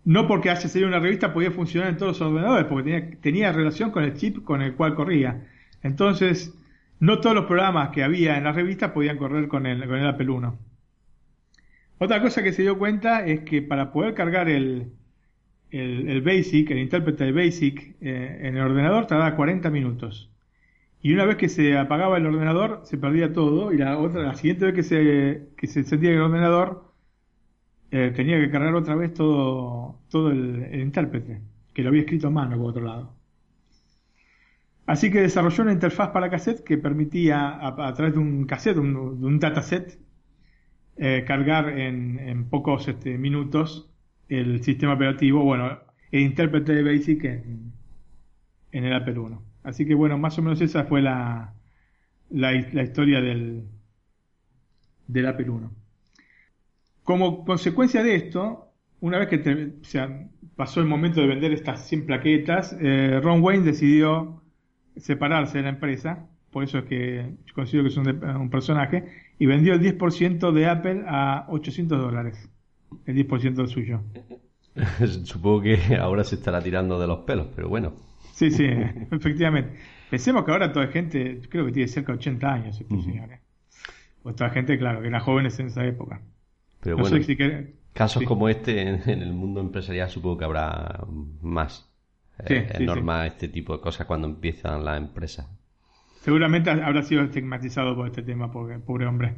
no porque haya salido una revista podía funcionar en todos los ordenadores, porque tenía, tenía, relación con el chip con el cual corría. Entonces, no todos los programas que había en la revista podían correr con el, con el Apple I. Otra cosa que se dio cuenta es que para poder cargar el, el, BASIC, el intérprete de BASIC eh, en el ordenador tardaba 40 minutos. Y una vez que se apagaba el ordenador, se perdía todo. Y la otra, la siguiente vez que se, que se encendía el ordenador, eh, tenía que cargar otra vez todo, todo el, intérprete, que lo había escrito a mano por otro lado. Así que desarrolló una interfaz para cassette que permitía, a, través de un cassette, un, de un dataset, eh, cargar en, en pocos este, minutos el sistema operativo, bueno, el intérprete de BASIC en, en el Apple 1. Así que bueno, más o menos esa fue la, la, historia del, del Apple 1. Como consecuencia de esto, una vez que pasó el momento de vender estas 100 plaquetas, eh, Ron Wayne decidió separarse de la empresa, por eso es que considero que es un, personaje, y vendió el 10% de Apple a 800 dólares, el 10% suyo. Supongo que ahora se estará tirando de los pelos, pero bueno. Sí, sí, efectivamente. Pensemos que ahora toda gente, creo que tiene cerca de 80 años este señor. ¿eh? O toda gente, claro, que eran jóvenes en esa época. Pero bueno, casos como este en, el mundo empresarial supongo que habrá más eh, norma este tipo de cosas cuando empiezan las empresas. Seguramente habrá sido estigmatizado por este tema, porque pobre hombre.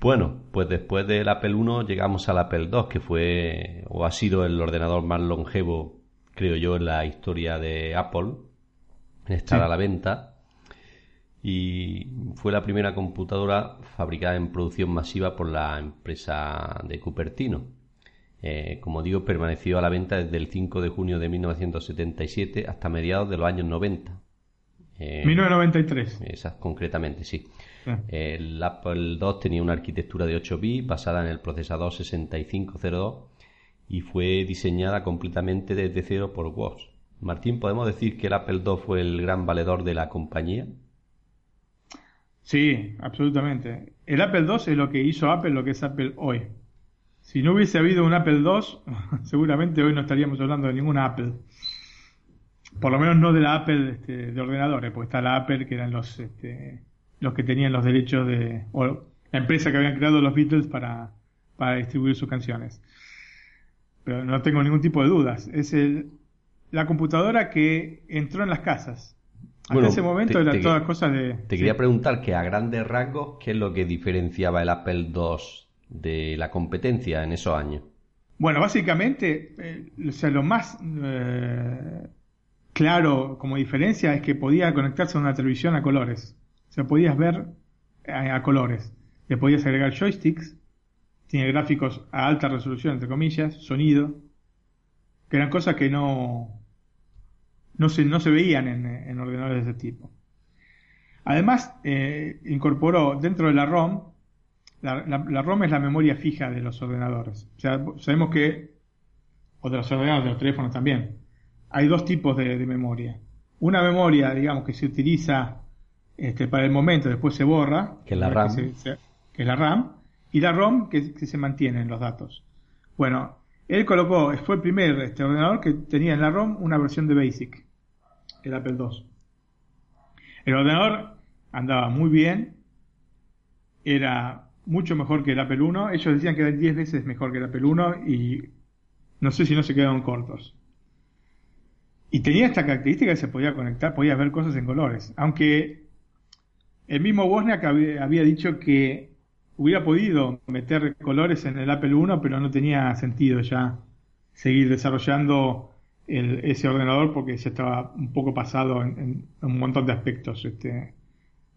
Bueno, pues después del Apple I llegamos al Apple II, que fue o ha sido el ordenador más longevo creo yo, en la historia de Apple, en estar a la venta. Y fue la primera computadora fabricada en producción masiva por la empresa de Cupertino. Eh, como digo, permaneció a la venta desde el 5 de junio de 1977 hasta mediados de los años 90. 1993. Esas, concretamente, sí. El Apple II tenía una arquitectura de 8 bits basada en el procesador 6502 y fue diseñada completamente desde cero por Woz. Martín, ¿podemos decir que el Apple II fue el gran valedor de la compañía? Sí, absolutamente. El Apple II es lo que hizo Apple, lo que es Apple hoy. Si no hubiese habido un Apple II, seguramente hoy no estaríamos hablando de ninguna Apple. Por lo menos no de la Apple este, de ordenadores, porque está la Apple que eran los, este, los que tenían los derechos de, o la empresa que habían creado los Beatles para, para distribuir sus canciones. Pero no tengo ningún tipo de dudas. Es el, la computadora que entró en las casas. Hasta ese momento eran todas cosas de... Te quería preguntar que a grandes rasgos, ¿qué es lo que diferenciaba el Apple II de la competencia en esos años? Bueno, básicamente, eh, o sea, lo más eh, claro como diferencia es que podía conectarse a una televisión a colores. O sea, podías ver a, a colores. Le podías agregar joysticks, tiene gráficos a alta resolución, entre comillas, sonido, que eran cosas que no, no se, no se veían en, ordenadores de ese tipo. Además, eh, incorporó dentro de la ROM, la, ROM es la memoria fija de los ordenadores. O sea, sabemos que, o de los ordenadores, de los teléfonos también, hay dos tipos de, memoria. Una memoria, digamos, que se utiliza este, para el momento, después se borra, que es la RAM, que, es la RAM, y la ROM que, que se mantiene en los datos. Bueno, él colocó, fue el primer este, ordenador que tenía en la ROM una versión de BASIC, el Apple II. El ordenador andaba muy bien, era mucho mejor que el Apple I. Ellos decían que era 10 veces mejor que el Apple I y no sé si no se quedaron cortos. Y tenía esta característica que se podía conectar, podía ver cosas en colores. Aunque el mismo Wozniak había dicho que hubiera podido meter colores en el Apple I, pero no tenía sentido ya seguir desarrollando ese ordenador porque ya estaba un poco pasado en, un montón de aspectos, este,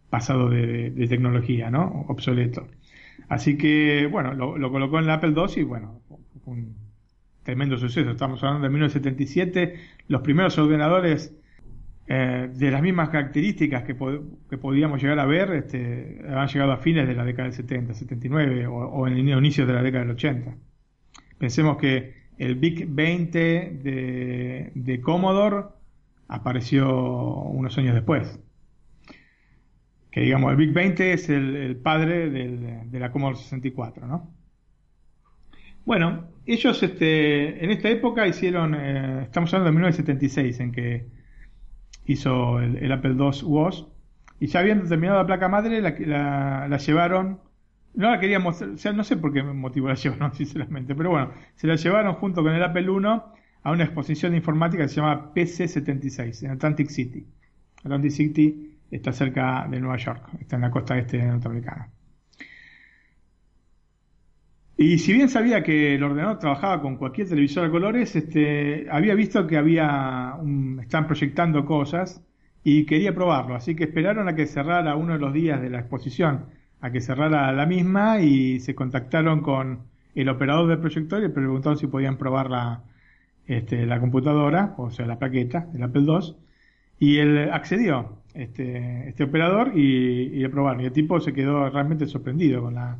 pasado de, tecnología, ¿no? Obsoleto. Así que, bueno, lo, colocó en el Apple II y, bueno, fue un tremendo suceso. Estamos hablando de 1977. Los primeros ordenadores eh, de las mismas características que, que, podíamos llegar a ver, este, han llegado a fines de la década del 70, 79 o, en el inicio de la década del 80. Pensemos que el Big 20 de, de Commodore apareció unos años después. Que digamos, el Big 20 es el, padre de la Commodore 64, ¿no? Bueno, ellos este, en esta época hicieron, eh, estamos hablando de 1976, en que hizo el, Apple II WOS, y ya habiendo terminado la placa madre, la, la, llevaron, no la queríamos, o sea, no sé por qué motivo la llevaron, sinceramente, pero bueno, se la llevaron junto con el Apple I a una exposición de informática que se llama PC76 en Atlantic City. Atlantic City está cerca de Nueva York, está en la costa este norteamericana. Y si bien sabía que el ordenador trabajaba con cualquier televisor a colores, este, había visto que había están proyectando cosas y quería probarlo. Así que esperaron a que cerrara uno de los días de la exposición, a que cerrara la misma y se contactaron con el operador del proyector y preguntaron si podían probar la, este, la computadora, o sea, la plaqueta del Apple II. Y él accedió, este, este operador, y, y le probaron. Y el tipo se quedó realmente sorprendido con la,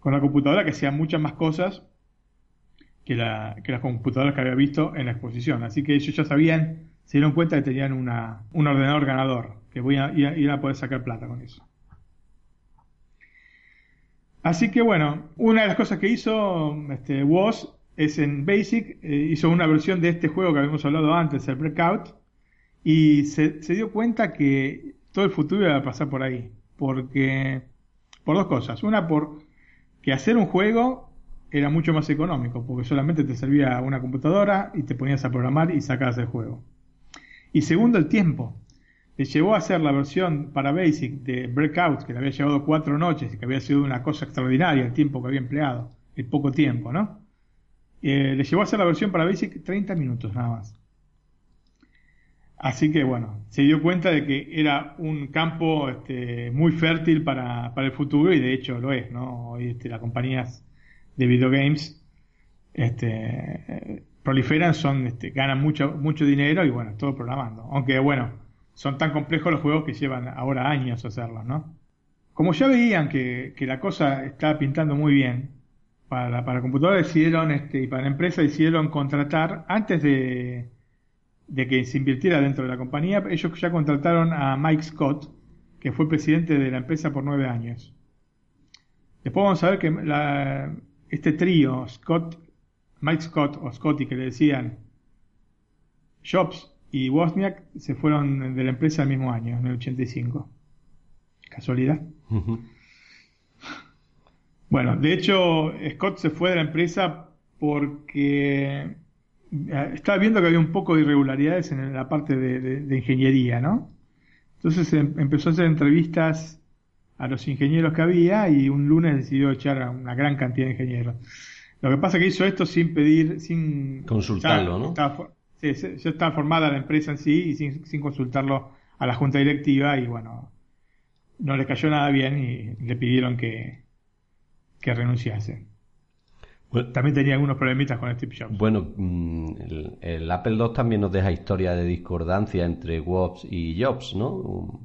con la computadora que hacía muchas más cosas que, la, las computadoras que había visto en la exposición. Así que ellos ya sabían, se dieron cuenta que tenían un ordenador ganador, que voy a, ir a poder sacar plata con eso. Así que bueno, una de las cosas que hizo este, Woz es en Basic, eh, hizo una versión de este juego que habíamos hablado antes, el Breakout, y se, se, dio cuenta que todo el futuro iba a pasar por ahí, porque por dos cosas. Una, por hacer un juego era mucho más económico, porque solamente te servía una computadora y te ponías a programar y sacabas el juego. Y segundo, el tiempo. Le llevó a hacer la versión para Basic de Breakout, que le había llevado cuatro noches y que había sido una cosa extraordinaria el tiempo que había empleado, el poco tiempo, ¿no? Eh, le llevó a hacer la versión para Basic 30 minutos nada más. Así que bueno, se dio cuenta de que era un campo este, muy fértil para, el futuro y de hecho lo es, ¿no? Hoy este, las compañías de videogames este, proliferan, son, este, ganan mucho, mucho dinero y bueno, todo programando. Aunque bueno, son tan complejos los juegos que llevan ahora años hacerlos, ¿no? Como ya veían que, la cosa estaba pintando muy bien, para para computadora decidieron, este, y para la empresa decidieron contratar, antes de, de que se invirtiera dentro de la compañía, ellos ya contrataron a Mike Scott, que fue presidente de la empresa por nueve años. Después vamos a ver que este trío, Scott, Mike Scott o Scotty que le decían, Jobs y Wozniak se fueron de la empresa el mismo año, en el 85. ¿Casualidad? Bueno, de hecho, Scott se fue de la empresa porque estaba viendo que había un poco de irregularidades en la parte de, ingeniería, ¿no? Entonces em, empezó a hacer entrevistas a los ingenieros que había y un lunes decidió echar a una gran cantidad de ingenieros. Lo que pasa es que hizo esto sin pedir, sin consultarlo, ¿no? sí, ya estaba formada la empresa en sí y sin, sin consultarlo a la junta directiva y bueno, no le cayó nada bien y le pidieron que, que renunciase. También tenía algunos problemitas con Steve Jobs. Bueno, mm, el, Apple II también nos deja historia de discordancia entre Wobbs y Jobs, ¿no?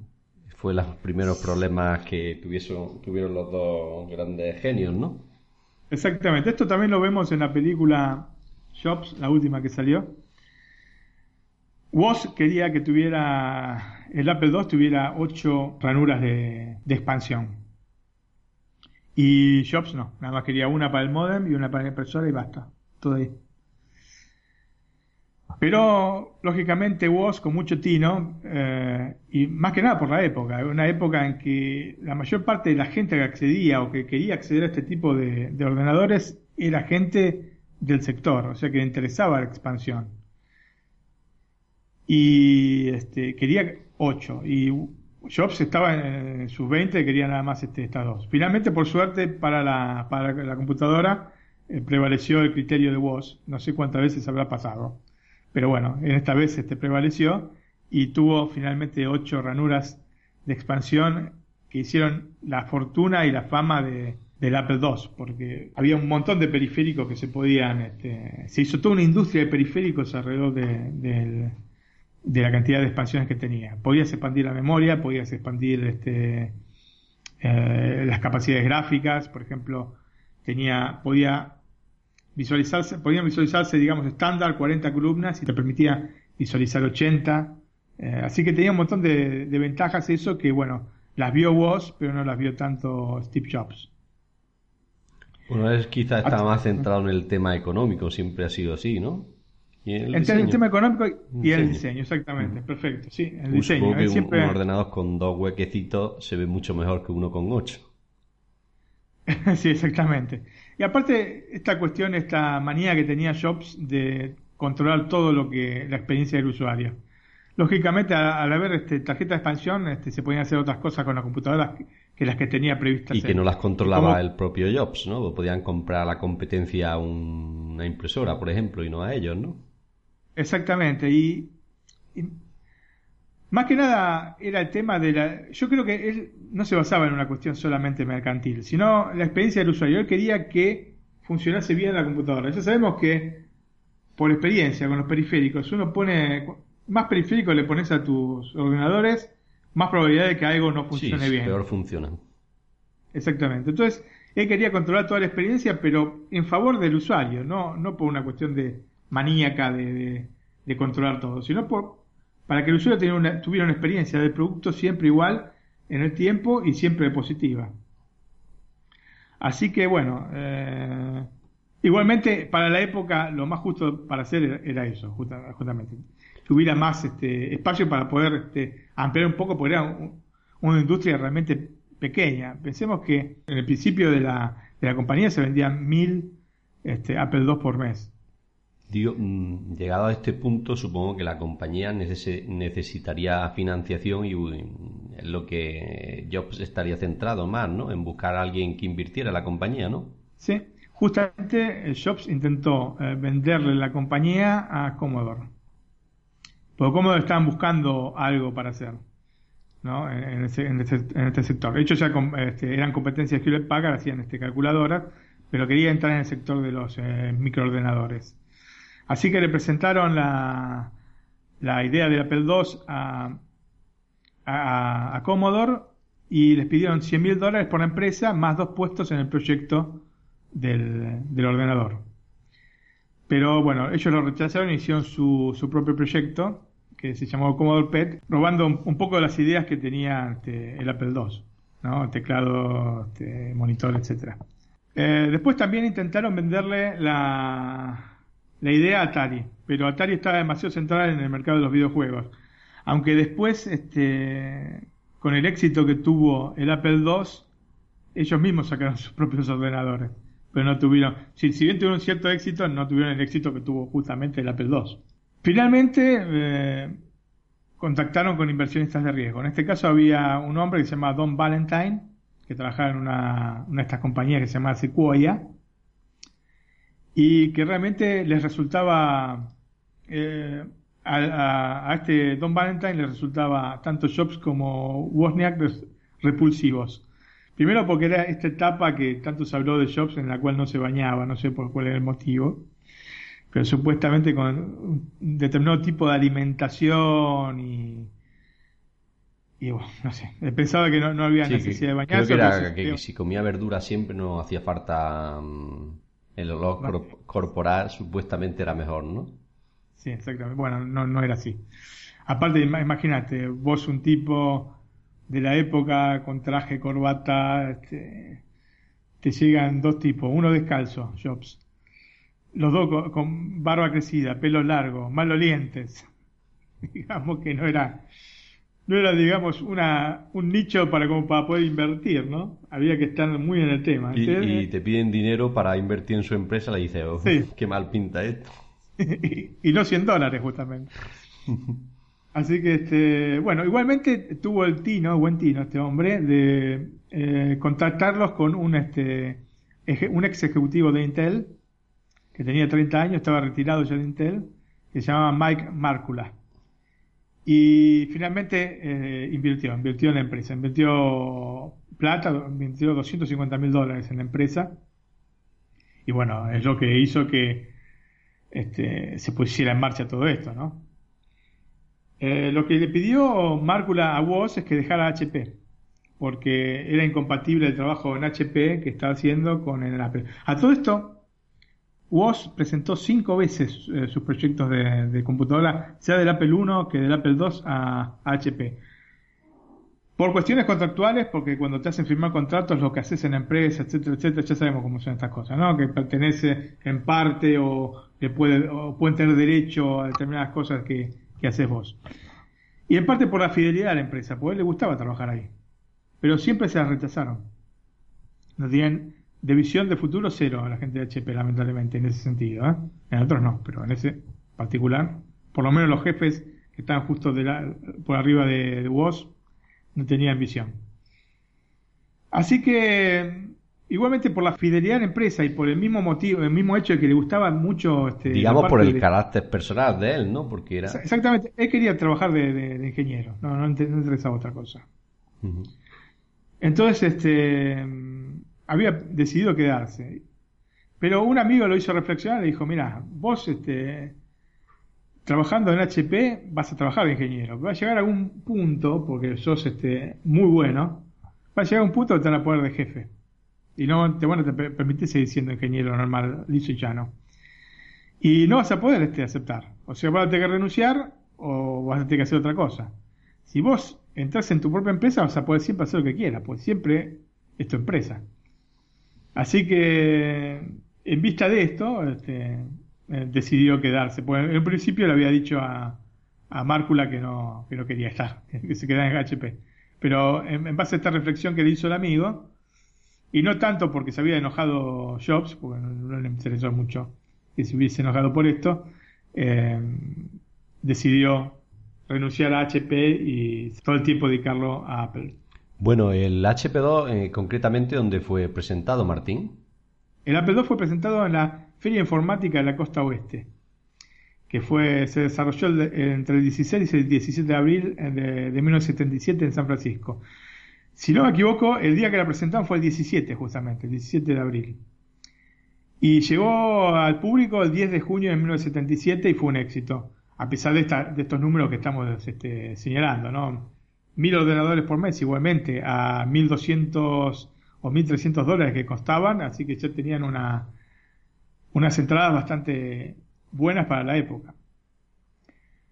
Fue los primeros problemas que tuvieron los dos grandes genios, ¿no? Exactamente. Esto también lo vemos en la película Jobs, la última que salió. Woz quería que tuviera el Apple II tuviera ocho ranuras de expansión. Y Jobs no, nada más quería una para el modem y una para la impresora y basta. Todo ahí. Pero, lógicamente, Woz con mucho tino, eh, y más que nada por la época, una época en que la mayor parte de la gente que accedía o que quería acceder a este tipo de, ordenadores era gente del sector, o sea que le interesaba la expansión. Y este, quería 8. Y Jobs estaba en sus 20, quería nada más este, dos. Finalmente, por suerte, para la, para la computadora eh, prevaleció el criterio de Woz. No sé cuántas veces habrá pasado. Pero bueno, en esta vez este, prevaleció y tuvo finalmente ocho ranuras de expansión que hicieron la fortuna y la fama de, del Apple II, porque había un montón de periféricos que se podían, este, se hizo toda una industria de periféricos alrededor del, de la cantidad de expansiones que tenía. Podías expandir la memoria, podías expandir este, eh, las capacidades gráficas, por ejemplo, tenía, podía visualizarse, podían visualizarse, digamos, estándar 40 columnas y te permitía visualizar 80. Eh, así que tenía un montón de, ventajas eso que, bueno, las vio Woz, pero no las vio tanto Steve Jobs. Bueno, es quizás estaba más centrado en el tema económico, siempre ha sido así, ¿no? El, el tema económico y el diseño, exactamente, perfecto, sí, el diseño. un, ordenador con dos huequecitos se ve mucho mejor que uno con ocho. sí, exactamente. Y aparte, esta cuestión, esta manía que tenía Jobs de controlar todo lo que la experiencia del usuario. Lógicamente, al, haber este, tarjeta de expansión, este, se podían hacer otras cosas con la computadora que las que tenía previstas. Y que no las controlaba el propio Jobs, ¿no? Podían comprar a la competencia una impresora, por ejemplo, y no a ellos, ¿no? Exactamente, y, más que nada era el tema de la... Yo creo que él no se basaba en una cuestión solamente mercantil, sino la experiencia del usuario. Él quería que funcionase bien la computadora. Ya sabemos que, por experiencia con los periféricos, uno pone... Más periféricos le pones a tus ordenadores, más probabilidad de que algo no funcione sí, bien. peor funciona. Exactamente. Entonces, él quería controlar toda la experiencia, pero en favor del usuario, no, no por una cuestión de maníaca de, controlar todo, sino por, para que el usuario tuviera una, tuviera una experiencia del producto siempre igual en el tiempo y siempre positiva. Así que bueno, eh, igualmente para la época lo más justo para hacer era, eso, justamente. Que hubiera más este, espacio para poder este, ampliar un poco, porque era una industria realmente pequeña. Pensemos que en el principio de la, de la compañía se vendían mil este, Apple II por mes. Digo, mm, llegado a este punto, supongo que la compañía necesitaría financiación y en lo que Jobs estaría centrado más, ¿no? En buscar a alguien que invirtiera en la compañía, ¿no? Sí, justamente eh, Jobs intentó eh, venderle la compañía a Commodore. Porque Commodore estaban buscando algo para hacer, ¿no? En, este, este, sector. De ya este, eran competencias que Hewlett Packard, hacían este, calculadoras, pero quería entrar en el sector de los eh, microordenadores. Así que le presentaron la, la idea del Apple II a, a, Commodore y les pidieron 100 mil dólares por la empresa más dos puestos en el proyecto del, del, ordenador. Pero bueno, ellos lo rechazaron y hicieron su, su propio proyecto que se llamó Commodore PET, robando un, poco de las ideas que tenía este, el Apple II, ¿no? teclado, este, monitor, etcétera. Eh, después también intentaron venderle la, la idea Atari, pero Atari estaba demasiado centrada en el mercado de los videojuegos. Aunque después, este, con el éxito que tuvo el Apple II, ellos mismos sacaron sus propios ordenadores. Pero no tuvieron, si, si bien tuvieron cierto éxito, no tuvieron el éxito que tuvo justamente el Apple II. Finalmente, eh, contactaron con inversionistas de riesgo. En este caso había un hombre que se llama Don Valentine, que trabajaba en una, una de estas compañías que se llama Sequoia, y que realmente les resultaba, eh, a, este Don Valentine les resultaba tanto Jobs como Wozniak repulsivos. Primero porque era esta etapa que tanto se habló de Jobs en la cual no se bañaba, no sé por cuál era el motivo, pero supuestamente con un determinado tipo de alimentación y, y bueno, no sé, pensaba que no, había necesidad de bañarse. Creo que era que, si comía verdura siempre no hacía falta mm, el olor corporal, supuestamente era mejor, ¿no? Sí, exactamente. Bueno, no, no era así. Aparte, imagínate, vos un tipo de la época con traje, corbata, este, te llegan dos tipos, uno descalzo, Jobs, los dos con, barba crecida, pelo largo, malolientes. digamos que no era, no era, digamos, una, un nicho para, como para poder invertir, ¿no? Había que estar muy en el tema. Y, te piden dinero para invertir en su empresa, le dices, oh, qué mal pinta esto. y, no 100 dólares, justamente. Así que, este, bueno, igualmente tuvo el tino, buen tino este hombre, de eh, contactarlos con un, este, un ex ejecutivo de Intel, que tenía 30 años, estaba retirado ya de Intel, que se llamaba Mike Marcula. Y finalmente eh, invirtió, invirtió en la empresa, invirtió plata, invirtió 250 mil dólares en la empresa. Y bueno, es lo que hizo que este, se pusiera en marcha todo esto, ¿no? Eh, lo que le pidió Márcula a Woz es que dejara HP, porque era incompatible el trabajo en HP que estaba haciendo con el Apple. A todo esto, Woz presentó cinco veces eh, sus proyectos de, computadora, sea del Apple I que del Apple II a, HP. Por cuestiones contractuales, porque cuando te hacen firmar contratos, lo que haces en la empresa, etcétera, etcétera, ya sabemos cómo son estas cosas, ¿no? Que pertenece en parte o que puede, o pueden tener derecho a determinadas cosas que, haces vos. Y en parte por la fidelidad a la empresa, porque a él le gustaba trabajar ahí. Pero siempre se la rechazaron. No tienen de visión de futuro cero a la gente de HP, lamentablemente, en ese sentido. ¿eh? En otros no, pero en ese particular, por lo menos los jefes que estaban justo de la, por arriba de, de WOS no tenían visión. Así que Igualmente por la fidelidad a la empresa y por el mismo motivo, el mismo hecho de que le gustaba mucho... Este, Digamos por el carácter personal de él, ¿no? Porque era... Exactamente, él quería trabajar de, ingeniero, no, no, interesaba otra cosa. Entonces, este, había decidido quedarse. Pero un amigo lo hizo reflexionar y le dijo, mira, vos este, trabajando en HP vas a trabajar de ingeniero. Va a llegar a algún punto, porque sos este, muy bueno, va a llegar a un punto que te van a poner de jefe. Y no te, bueno, te permite seguir siendo ingeniero normal, liso y llano. Y no vas a poder este, aceptar. O sea, vas a tener que renunciar o vas a tener que hacer otra cosa. Si vos entras en tu propia empresa, vas a poder siempre hacer lo que quieras, porque siempre es tu empresa. Así que, en vista de esto, este, eh, decidió quedarse. Pues en principio le había dicho a, a Márcula que no, que no quería estar, que se quedara en HP. Pero en, base a esta reflexión que le hizo el amigo, y no tanto porque se había enojado Jobs, porque no, le interesó mucho que se hubiese enojado por esto, eh, decidió renunciar a HP y todo el tiempo dedicarlo a Apple. Bueno, el HP2 eh, concretamente, ¿dónde fue presentado, Martín? El Apple II fue presentado en la Feria Informática de la Costa Oeste, que fue se desarrolló entre el 16 y el 17 de abril de, de 1977 en San Francisco. Si no me equivoco, el día que la presentaron fue el 17, justamente, el 17 de abril. Y llegó al público el 10 de junio de 1977 y fue un éxito, a pesar de, de estos números que estamos este, señalando, ¿no? Mil ordenadores por mes igualmente, a 1.200 o 1.300 dólares que costaban, así que ya tenían una, unas entradas bastante buenas para la época.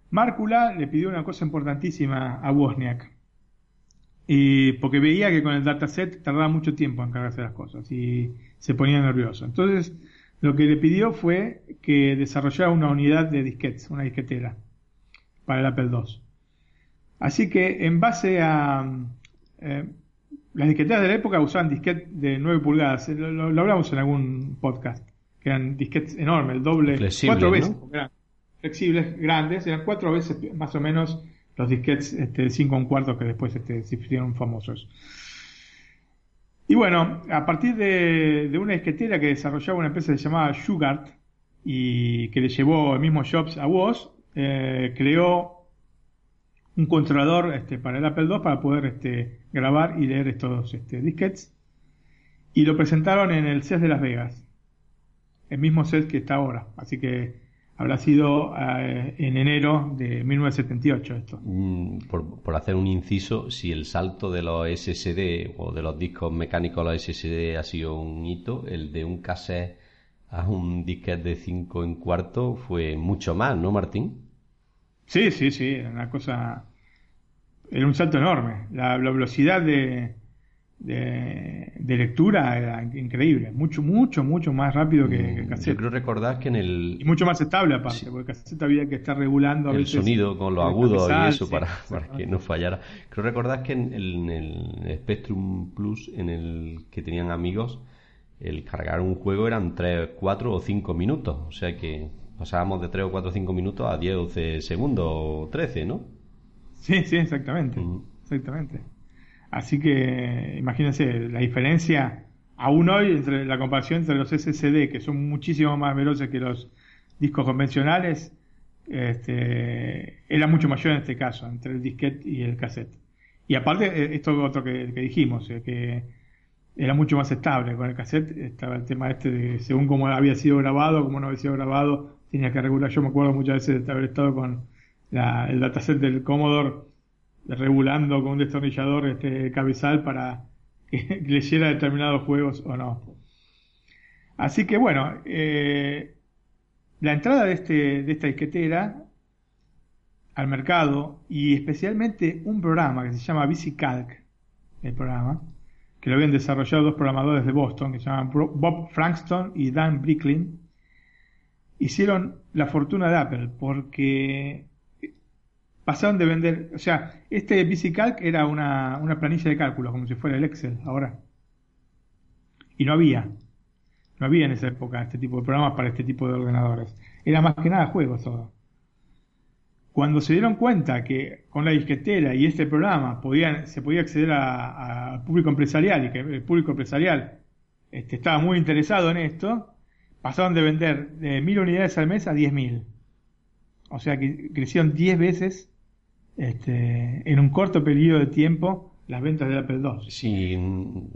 Márcula le pidió una cosa importantísima a Wozniak y porque veía que con el dataset tardaba mucho tiempo en cargarse las cosas y se ponía nervioso. Entonces, lo que le pidió fue que desarrollara una unidad de disquetes, una disquetera, para el Apple II. Así que, en base a... Eh, las disqueteras de la época usaban disquetes de 9 pulgadas, lo, lo, hablamos en algún podcast, que eran disquetes enormes, el doble, cuatro veces, eran flexibles, grandes, eran cuatro veces más o menos los disquetes este, 5 un cuarto que después este, se hicieron famosos. Y bueno, a partir de, una disquetera que desarrollaba una empresa llamada Shugart y que le llevó el mismo Jobs a Woz, eh, creó un controlador este, para el Apple II para poder este, grabar y leer estos este, disquetes. Y lo presentaron en el CES de Las Vegas, el mismo CES que está ahora. Así que habrá sido eh, en enero de 1978 esto. Mm, por, hacer un inciso, si el salto de los SSD o de los discos mecánicos a los SSD ha sido un hito, el de un cassette a un disquete de 5 en cuarto fue mucho más, ¿no, Martín? Sí, sí, sí, una cosa... Era un salto enorme. la velocidad de, de, lectura era increíble, mucho, mucho, mucho más rápido que, el cassette. Yo creo recordar que en el... Y mucho más estable aparte, porque el cassette había que estar regulando el sonido con los agudos y eso para, para que no fallara. Creo recordar que en el, en el, Spectrum Plus, en el que tenían amigos, el cargar un juego eran 3, 4 o 5 minutos, o sea que pasábamos de 3 o 4 o 5 minutos a 10 o 12 segundos o 13, ¿no? Sí, sí, exactamente. Exactamente. Así que imagínense la diferencia aún hoy entre la comparación entre los SSD, que son muchísimo más veloces que los discos convencionales, este, era mucho mayor en este caso, entre el disquete y el cassette. Y aparte, eh, esto es otro que, dijimos, eh, que era mucho más estable. Con el cassette estaba el tema este de según cómo había sido grabado, cómo no había sido grabado, tenía que regular. Yo me acuerdo muchas veces de haber estado con el dataset del Commodore regulando con un destornillador este cabezal para que leyera determinados juegos o no. Así que bueno, eh, la entrada de, este, de esta disquetera al mercado y especialmente un programa que se llama VisiCalc, el programa, que lo habían desarrollado dos programadores de Boston que se llaman Bob Frankston y Dan Bricklin, hicieron la fortuna de Apple porque pasaron de vender, o sea, este VisiCalc era una, una planilla de cálculo, como si fuera el Excel ahora. Y no había, no había en esa época este tipo de programas para este tipo de ordenadores. Era más que nada juegos todo. Cuando se dieron cuenta que con la disquetera y este programa podían, se podía acceder al público empresarial y que el público empresarial este, estaba muy interesado en esto, pasaron de vender de mil unidades al mes a diez mil. O sea que crecieron diez veces este, en un corto periodo de tiempo las ventas del Apple II. Sí,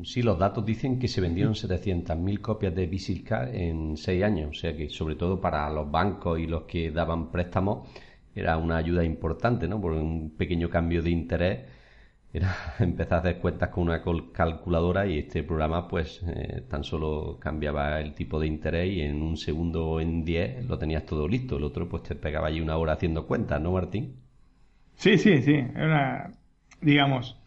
sí, los datos dicen que se vendieron 700.000 copias de VisiCard en 6 años, o sea que sobre todo para los bancos y los que daban préstamos era una ayuda importante, ¿no? Por un pequeño cambio de interés era empezar a hacer cuentas con una calculadora y este programa pues eh, tan solo cambiaba el tipo de interés y en un segundo o en 10 lo tenías todo listo, el otro pues te pegaba allí una hora haciendo cuentas, ¿no Martín? Sí, sí, sí. Era digamos,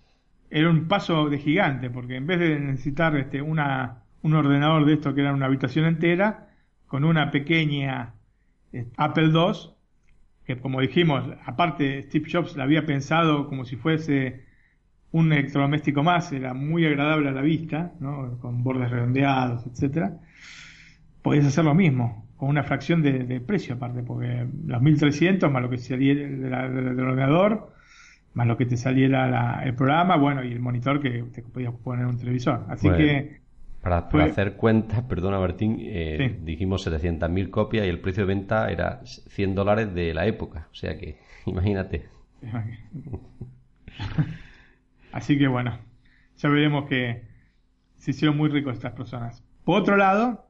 era un paso de gigante, porque en vez de necesitar este, una, un ordenador de esto que era una habitación entera, con una pequeña eh, Apple II, que como dijimos, aparte Steve Jobs la había pensado como si fuese un electrodoméstico más, era muy agradable a la vista, ¿no? con bordes redondeados, etcétera. Podías hacer lo mismo con una fracción de, precio aparte, porque los 1300 más lo que saliera del ordenador, más lo que te saliera el programa, bueno, y el monitor que te podías poner un televisor. Así que. Para, hacer cuentas, perdona Martín, eh, dijimos 700.000 copias y el precio de venta era 100 dólares de la época. O sea que, imagínate. Así que bueno, ya veremos que se hicieron muy ricos estas personas. Por otro lado,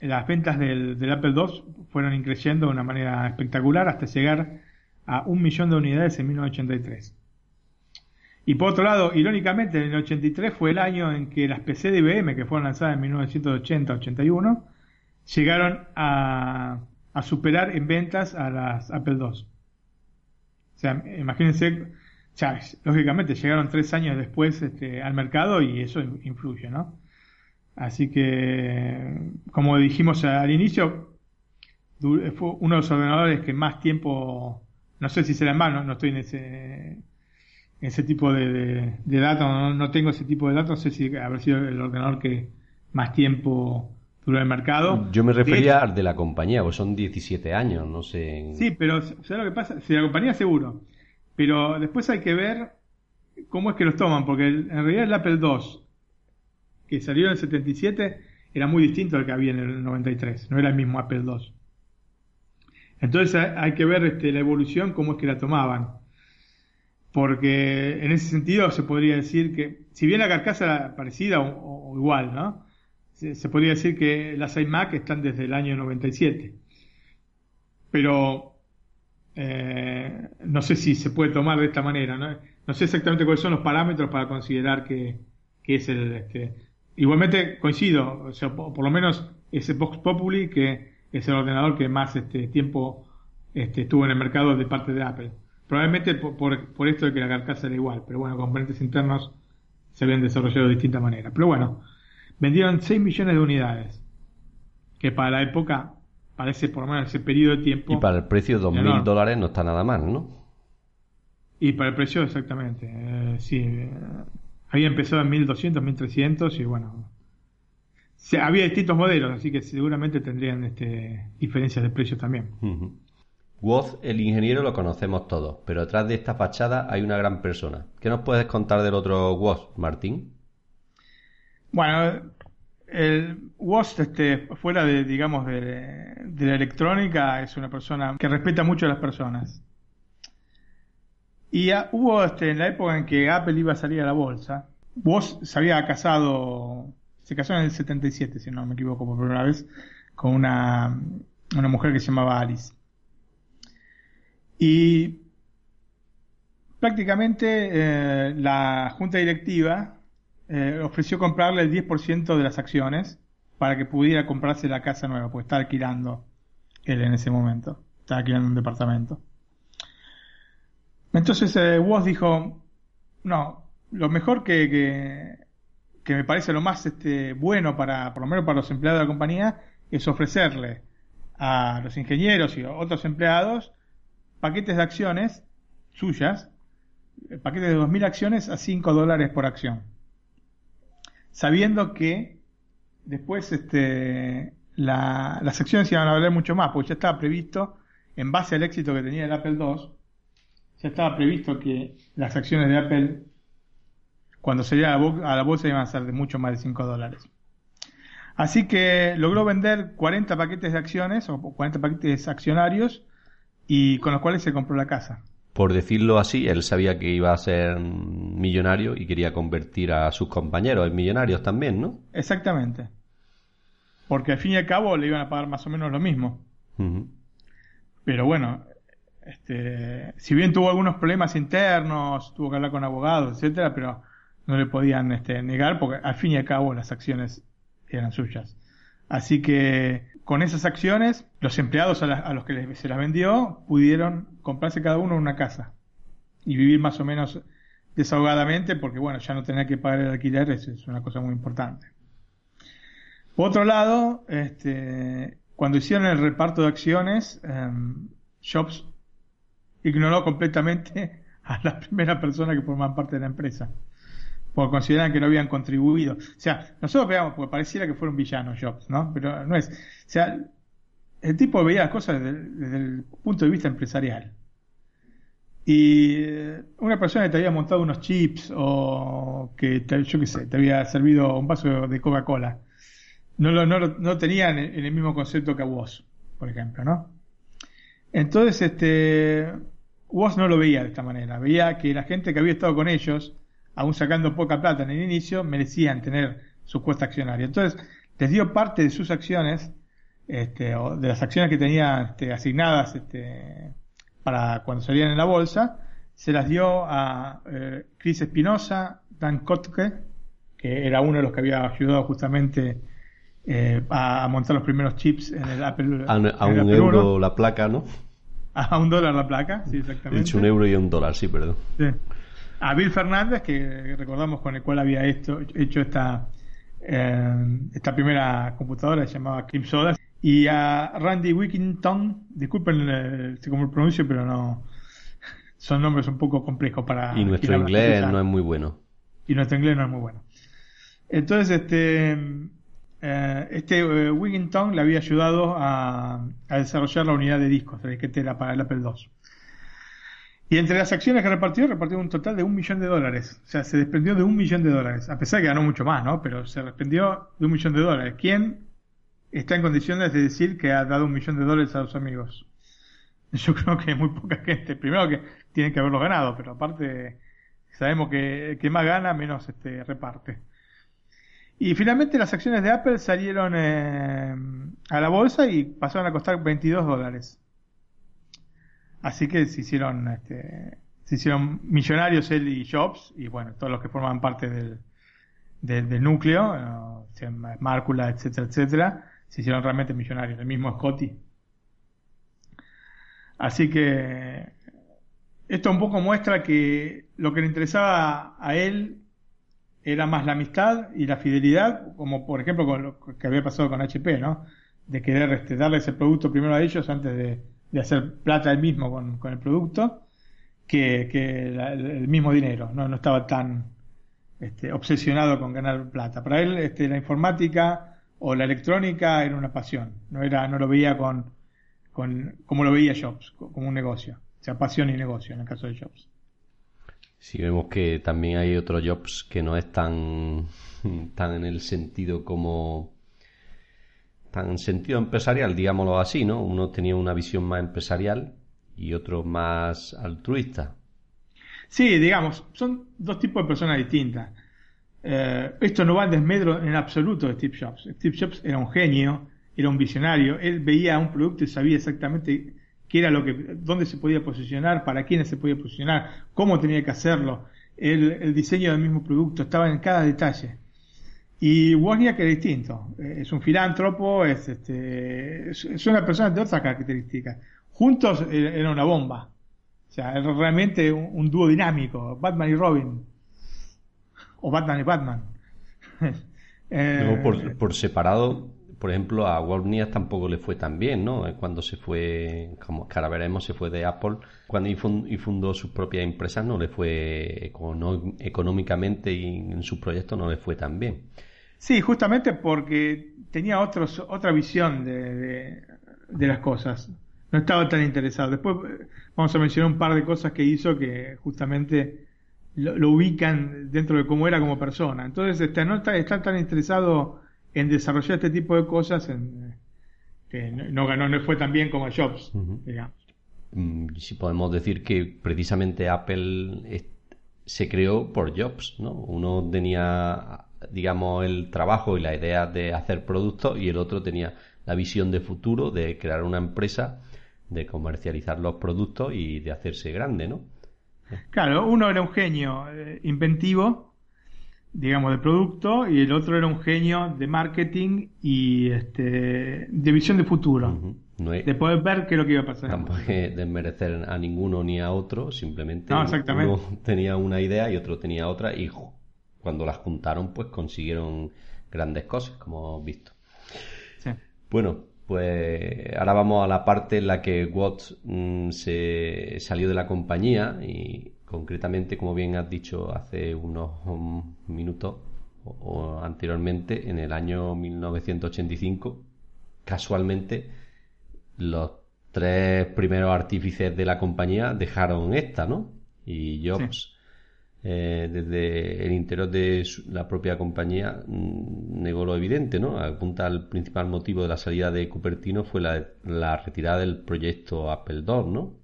las ventas del, Apple II fueron increciendo de una manera espectacular hasta llegar a un millón de unidades en 1983. Y por otro lado, irónicamente, en el 83 fue el año en que las PC de IBM, que fueron lanzadas en 1980-81, llegaron a, superar en ventas a las Apple II. O sea, imagínense ya, lógicamente llegaron tres años después este, al mercado y eso influye, ¿no? Así que, como dijimos al inicio, fue uno de los ordenadores que más tiempo, no sé si será en mano, no estoy en ese, ese tipo de, datos, no, tengo ese tipo de datos, no sé si habrá sido el ordenador que más tiempo duró en el mercado. Yo me refería al de la compañía, pues son 17 años, no sé. Sí, pero ¿sabes lo que pasa? Si la compañía seguro, pero después hay que ver cómo es que los toman, porque en realidad el Apple II, que salió en el 77, era muy distinto al que había en el 93, no era el mismo Apple II. Entonces hay que ver este, la evolución, cómo es que la tomaban. Porque en ese sentido se podría decir que, si bien la carcasa era parecida o, igual, ¿no? Se, podría decir que las iMac están desde el año 97. Pero eh, no sé si se puede tomar de esta manera, ¿no? Sé exactamente cuáles son los parámetros para considerar que, es el... Este, igualmente coincido, o sea, por, lo menos ese Vox Populi que es el ordenador que más este tiempo este, estuvo en el mercado de parte de Apple. Probablemente por, esto de que la carcasa era igual, pero bueno, componentes internos se habían desarrollado de distinta manera. Pero bueno, vendieron 6 millones de unidades, que para la época, parece por lo menos ese periodo de tiempo... Y para el precio de 2.000 dólares no está nada mal, ¿no? Y para el precio, exactamente. Eh, sí, eh, había empezado en 1.200, 1.300 y bueno... había distintos modelos, así que seguramente tendrían este, diferencias de precios también. Woz, el ingeniero, lo conocemos todos, pero detrás de esta fachada hay una gran persona. ¿Qué nos puedes contar del otro Woz, Martín? Bueno, el Woz, este, fuera de, digamos, de, la electrónica, es una persona que respeta mucho a las personas. Y hubo, este, en la época en que Apple iba a salir a la bolsa, Woz se había casado, se casó en el 77, si no me equivoco por primera vez, con una, una mujer que se llamaba Alice. Y prácticamente eh, la junta directiva eh, ofreció comprarle el 10% de las acciones para que pudiera comprarse la casa nueva, porque estaba alquilando él en ese momento, estaba alquilando un departamento. Entonces eh, dijo, no, lo mejor que, que, me parece lo más este, bueno para, por lo menos para los empleados de la compañía, es ofrecerle a los ingenieros y otros empleados paquetes de acciones suyas, eh, paquetes de 2.000 acciones a 5 dólares por acción. Sabiendo que después este, las acciones iban a valer mucho más, porque ya estaba previsto, en base al éxito que tenía el Apple II, ya estaba previsto que las acciones de Apple, cuando salía a la bolsa, iban a ser de mucho más de 5 dólares. Así que logró vender 40 paquetes de acciones o 40 paquetes accionarios y con los cuales se compró la casa. Por decirlo así, él sabía que iba a ser millonario y quería convertir a sus compañeros en millonarios también, ¿no? Exactamente. Porque al fin y al cabo le iban a pagar más o menos lo mismo. Pero bueno, este, si bien tuvo algunos problemas internos, tuvo que hablar con abogados, etcétera, pero no le podían este, negar porque al fin y al cabo las acciones eran suyas. Así que con esas acciones, los empleados a, los que se las vendió pudieron comprarse cada uno una casa y vivir más o menos desahogadamente porque, bueno, ya no tener que pagar el alquiler eso es una cosa muy importante. Por otro lado, este, cuando hicieron el reparto de acciones, um, Jobs ignoró completamente a la primera persona que formaban parte de la empresa porque consideran que no habían contribuido. O sea, nosotros veamos, porque pareciera que fueron villanos Jobs, ¿no? Pero no es. O sea, el tipo veía las cosas desde, el punto de vista empresarial. Y eh, una persona que te había montado unos chips o que, yo qué sé, te había servido un vaso de Coca-Cola, no lo, no, no tenían en el mismo concepto que a vos, por ejemplo, ¿no? Entonces, este, vos no lo veía de esta manera. Veía que la gente que había estado con ellos aún sacando poca plata en el inicio, merecían tener su cuesta accionaria. Entonces, les dio parte de sus acciones, este, o de las acciones que tenía este, asignadas este, para cuando salían en la bolsa, se las dio a eh, Chris Espinosa, Dan Kotke, que era uno de los que había ayudado justamente eh, a, montar los primeros chips en el Apple. A, un euro la placa, ¿no? A un dólar la placa, sí, exactamente. He dicho un euro y un dólar, sí, perdón. Sí. A Bill Fernández, que recordamos con el cual había esto, hecho esta, eh, esta primera computadora, se llamaba Kim Soda, y a Randy Wickington, disculpen eh, cómo lo pronuncio, pero no, son nombres un poco complejos para... Y nuestro inglés no es muy bueno. Y nuestro inglés no es muy bueno. Entonces, este, eh, este eh, Wigginton le había ayudado a, desarrollar la unidad de discos, la disquetera para el Apple II. Y entre las acciones que repartió, repartió un total de un millón de dólares. O sea, se desprendió de un millón de dólares. A pesar de que ganó mucho más, ¿no? Pero se desprendió de un millón de dólares. ¿Quién está en condiciones de decir que ha dado un millón de dólares a los amigos? Yo creo que muy poca gente. Primero que tienen que haberlo ganado, pero aparte sabemos que, que más gana, menos este, reparte. Y finalmente las acciones de Apple salieron eh, a la bolsa y pasaron a costar 22 dólares. Así que se hicieron, este, se hicieron millonarios él y Jobs y bueno, todos los que forman parte del, del, núcleo, eh, Márcula, etcétera, etcétera, se hicieron realmente millonarios. El mismo Scotty. Así que esto un poco muestra que lo que le interesaba a él era más la amistad y la fidelidad, como por ejemplo con lo que había pasado con HP, ¿no? De querer este, darles el producto primero a ellos antes de, hacer plata él mismo con, el producto, que, el mismo dinero, ¿no? No estaba tan este, obsesionado con ganar plata. Para él este, la informática o la electrónica era una pasión, no, era, no lo veía con, con, como lo veía Jobs, como un negocio. O sea, pasión y negocio en el caso de Jobs. Si vemos que también hay otros jobs que no es tan, tan en el sentido como tan en sentido empresarial, digámoslo así, ¿no? Uno tenía una visión más empresarial y otro más altruista. Sí, digamos, son dos tipos de personas distintas. Eh, esto no va en desmedro en absoluto de Steve Jobs. Steve Jobs era un genio, era un visionario, él veía un producto y sabía exactamente qué era lo que, dónde se podía posicionar, para quiénes se podía posicionar, cómo tenía que hacerlo, el, diseño del mismo producto, estaba en cada detalle. Y Wozniak era distinto, eh, es un filántropo, es, este, es una persona de otras características. Juntos eh, era una bomba. O sea, era realmente un, dúo dinámico, Batman y Robin. O Batman y Batman. Eh, por, por separado por ejemplo, a Wozniak tampoco le fue tan bien, ¿no? Cuando se fue, como ahora veremos, se fue de Apple, cuando y fundó sus propias empresas no le fue económicamente y en sus proyectos no le fue tan bien. Sí, justamente porque tenía otros, otra visión de, las cosas. No estaba tan interesado. Después eh, vamos a mencionar un par de cosas que hizo que justamente lo, ubican dentro de cómo era como persona. Entonces, este, no está tan interesado en desarrollar este tipo de cosas en, que no ganó, no fue tan bien como Jobs, mm, Si podemos decir que precisamente Apple se creó por Jobs, ¿no? Uno tenía, digamos, el trabajo y la idea de hacer productos y el otro tenía la visión de futuro de crear una empresa, de comercializar los productos y de hacerse grande, ¿no? Claro, uno era un genio eh, inventivo digamos, de producto y el otro era un genio de marketing y este, de visión de futuro. de poder ver qué es lo que iba a pasar. Tampoco es desmerecer a ninguno ni a otro, simplemente uno tenía una idea y otro tenía otra y cuando las juntaron pues consiguieron grandes cosas, como hemos visto. Bueno, pues ahora vamos a la parte en la que Watts mm, se salió de la compañía y concretamente, como bien has dicho hace unos minutos o, anteriormente, en el año 1985, casualmente los tres primeros artífices de la compañía dejaron esta, ¿no? Y Jobs, eh, desde el interior de la propia compañía, mm, negó lo evidente, ¿no? Apunta al principal motivo de la salida de Cupertino fue la, retirada del proyecto Apple II, ¿no?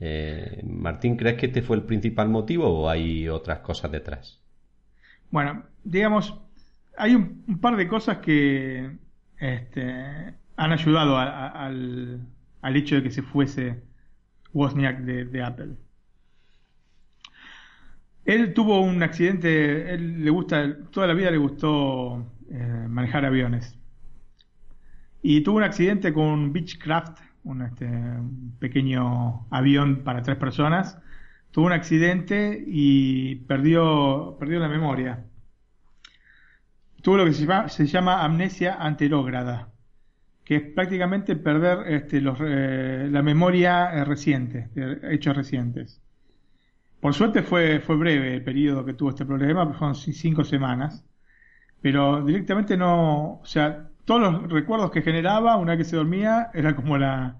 Eh, Martín, ¿crees que este fue el principal motivo o hay otras cosas detrás? Bueno, digamos, hay un, par de cosas que este, han ayudado al, hecho de que se fuese Wozniak de, Apple. Él tuvo un accidente, él le gusta, toda la vida le gustó eh, manejar aviones. Y tuvo un accidente con Beechcraft, un, este, pequeño avión para tres personas, tuvo un accidente y perdió, perdió la memoria. Tuvo lo que se llama, se llama amnesia anterógrada, que es prácticamente perder este, los, eh, la memoria eh, reciente, de hechos recientes. Por suerte fue, fue breve el periodo que tuvo este problema, fueron cinco semanas, pero directamente no, o sea, todos los recuerdos que generaba una vez que se dormía era como la,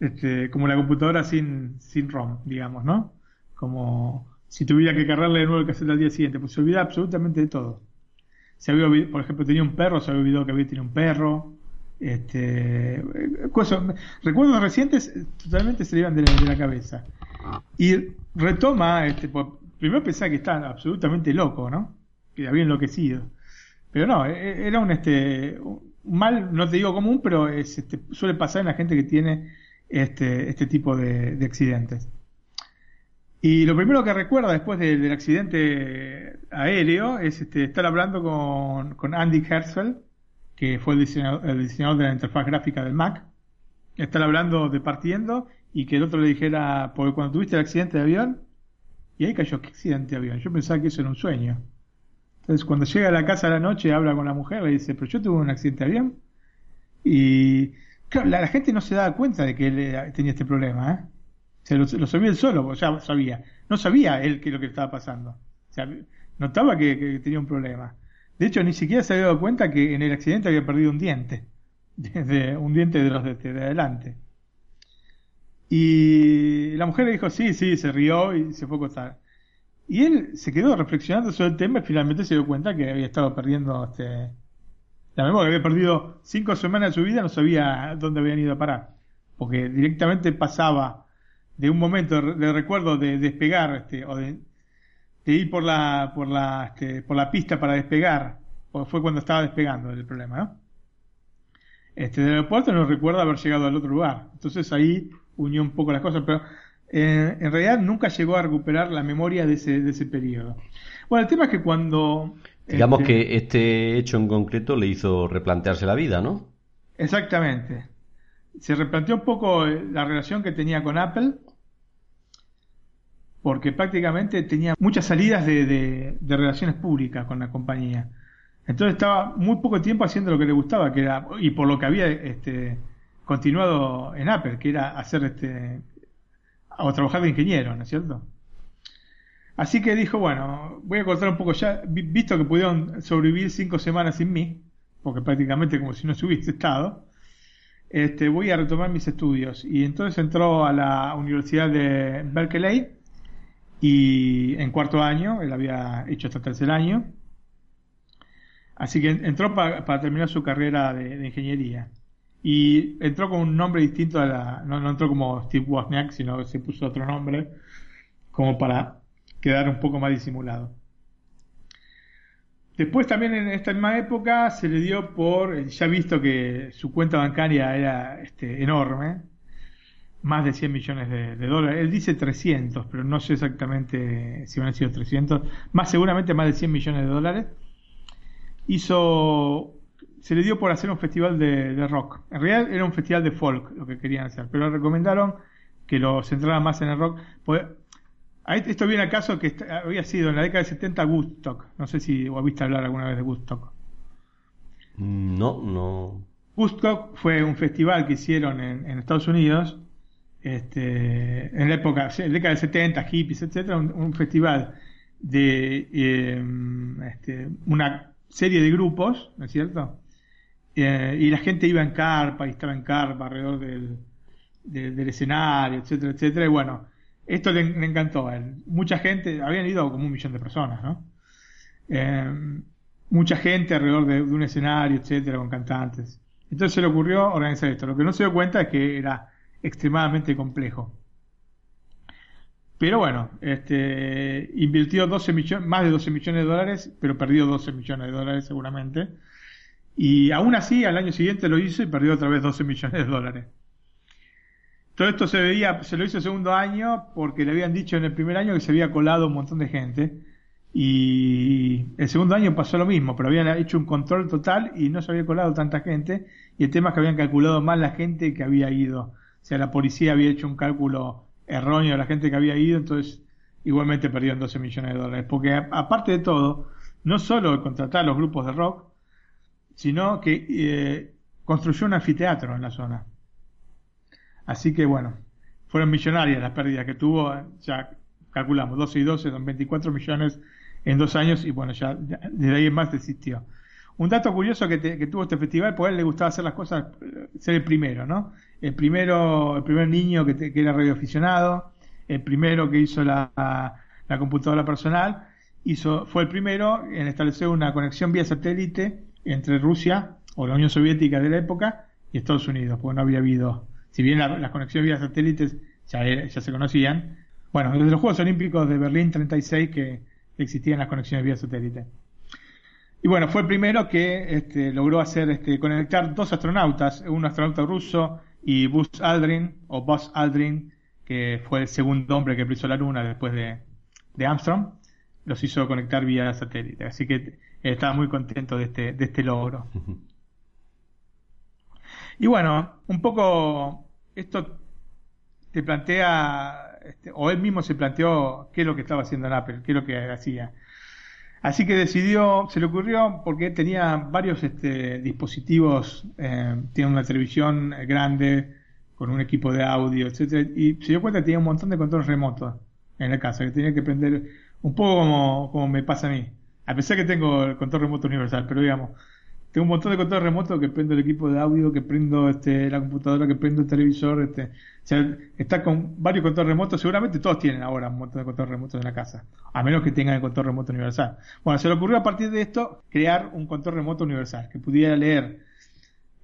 este, como la computadora sin, sin ROM, digamos, ¿no? Como si tuviera que cargarle de nuevo el cassette al día siguiente, pues se olvida absolutamente de todo. Se había olvidado, por ejemplo, tenía un perro, se había olvidado que había tenido un perro. Este, cosas, recuerdos recientes totalmente se le iban de la, cabeza. Y retoma, este, primero pensaba que estaba absolutamente loco, ¿no? Que había enloquecido. Pero no, e, e, era un, este, mal, no te digo común, pero es, este, suele pasar en la gente que tiene este, este tipo de, accidentes. Y lo primero que recuerda después del accidente aéreo es este, estar hablando con, Andy Hertzfeld, que fue el diseñador, el diseñador, de la interfaz gráfica del Mac. Estar hablando de partiendo y que el otro le dijera, porque cuando tuviste el accidente de avión, y ahí cayó, ¿qué accidente de avión? Yo pensaba que eso era un sueño. Entonces, cuando llega a la casa a la noche, habla con la mujer, le dice, pero yo tuve un accidente de avión. Y Claro, la, gente no se daba cuenta de que él eh, tenía este problema, ¿eh? Se lo, sabía él solo, o sea, sabía. No sabía él qué lo que estaba pasando. O sea, notaba que, tenía un problema. De hecho, ni siquiera se había dado cuenta que en el accidente había perdido un diente. Desde, un diente de los de adelante. Y la mujer le dijo, sí, sí, se rió y se fue a acostar. Y él se quedó reflexionando sobre el tema y finalmente se dio cuenta que había estado perdiendo este, la memoria, había perdido cinco semanas de su vida, no sabía dónde habían ido a parar. Porque directamente pasaba de un momento de, recuerdo de despegar, este, o de, ir por la, por la, este, por la pista para despegar, porque fue cuando estaba despegando el problema, ¿no? Este, del aeropuerto no recuerda haber llegado al otro lugar. Entonces ahí unió un poco las cosas, pero eh, en realidad nunca llegó a recuperar la memoria de ese, de ese periodo. Bueno, el tema es que cuando Digamos este, que este hecho en concreto le hizo replantearse la vida, ¿no? Exactamente. Se replanteó un poco eh, la relación que tenía con Apple, porque prácticamente tenía muchas salidas de, relaciones públicas con la compañía. Entonces estaba muy poco tiempo haciendo lo que le gustaba, que era, y por lo que había este, continuado en Apple, que era hacer este, o trabajar de ingeniero, ¿no es cierto? Así que dijo, bueno, voy a contar un poco ya, visto que pudieron sobrevivir cinco semanas sin mí, porque prácticamente como si no se hubiese estado, este, voy a retomar mis estudios. Y entonces entró a la Universidad de Berkeley y en cuarto año, él había hecho hasta tercer año, así que entró para terminar su carrera de, ingeniería. Y entró con un nombre distinto a la, no, entró como Steve Wozniak, sino que se puso otro nombre, como para quedar un poco más disimulado. Después también en esta misma época se le dio por, ya visto que su cuenta bancaria era este, enorme, más de 100 millones de, dólares. Él dice 300, pero no sé exactamente si van a sido 300, más seguramente más de 100 millones de dólares. Hizo, se le dio por hacer un festival de, rock. En realidad era un festival de folk lo que querían hacer, pero recomendaron que lo centrara más en el rock. Pues, esto viene acaso que había sido en la década de 70 Woodstock. No sé si o visto hablar alguna vez de Woodstock. Mm, no, no. Woodstock fue un festival que hicieron en, Estados Unidos este, en la época, en la década de 70, hippies, etcétera, un, festival de em, este, una serie de grupos, ¿no es cierto? Eh, y la gente iba en carpa y estaba en carpa alrededor del, del escenario, etcétera, etcétera. Y bueno, esto le, encantó a él. Mucha gente, habían ido como un millón de personas, ¿no? Eh, mucha gente alrededor de, un escenario, etcétera, con cantantes. Entonces se le ocurrió organizar esto. Lo que no se dio cuenta es que era extremadamente complejo. Pero bueno, este, invirtió 12 millones, más de 12 millones de dólares, pero perdió 12 millones de dólares seguramente. Y aún así, al año siguiente lo hizo y perdió otra vez 12 millones de dólares. Todo esto se veía, se lo hizo el segundo año porque le habían dicho en el primer año que se había colado un montón de gente. Y el segundo año pasó lo mismo, pero habían hecho un control total y no se había colado tanta gente. Y el tema es que habían calculado mal la gente que había ido. O sea, la policía había hecho un cálculo erróneo de la gente que había ido, entonces igualmente perdieron 12 millones de dólares. Porque aparte de todo, no solo contratar los grupos de rock, sino que eh, construyó un anfiteatro en la zona. Así que bueno, fueron millonarias las pérdidas que tuvo, ya calculamos, 12 y 12 son 24 millones en dos años y bueno, ya, desde ahí en más desistió. Un dato curioso que, tuvo este festival, pues a él le gustaba hacer las cosas, ser el primero, ¿no? El primero, el primer niño que, que era radioaficionado, el primero que hizo la, la, computadora personal, hizo, fue el primero en establecer una conexión vía satélite entre Rusia o la Unión Soviética de la época y Estados Unidos, porque no había habido, si bien las conexiones vía satélites ya, ya se conocían, bueno, desde los Juegos Olímpicos de Berlín 36 que existían las conexiones vía satélite. Y bueno, fue el primero que este, logró hacer este, conectar dos astronautas, un astronauta ruso y Buzz Aldrin, o Buzz Aldrin, que fue el segundo hombre que pisó la Luna después de, de Armstrong, los hizo conectar vía satélite. Así que estaba muy contento de este, de este logro. Y bueno, un poco esto te plantea, este, o él mismo se planteó qué es lo que estaba haciendo en Apple, qué es lo que hacía. Así que decidió, se le ocurrió, porque tenía varios este, dispositivos, eh, tiene una televisión grande, con un equipo de audio, etcétera, y se dio cuenta que tenía un montón de controles remotos en la casa, que tenía que prender un poco como, como me pasa a mí. A pesar que tengo el control remoto universal, pero digamos, tengo un montón de controles remotos que prendo el equipo de audio, que prendo este, la computadora, que prendo el televisor, este, o sea, está con varios controles remotos, seguramente todos tienen ahora un montón de controles remotos en la casa, a menos que tengan el control remoto universal. Bueno, se le ocurrió a partir de esto crear un control remoto universal, que pudiera leer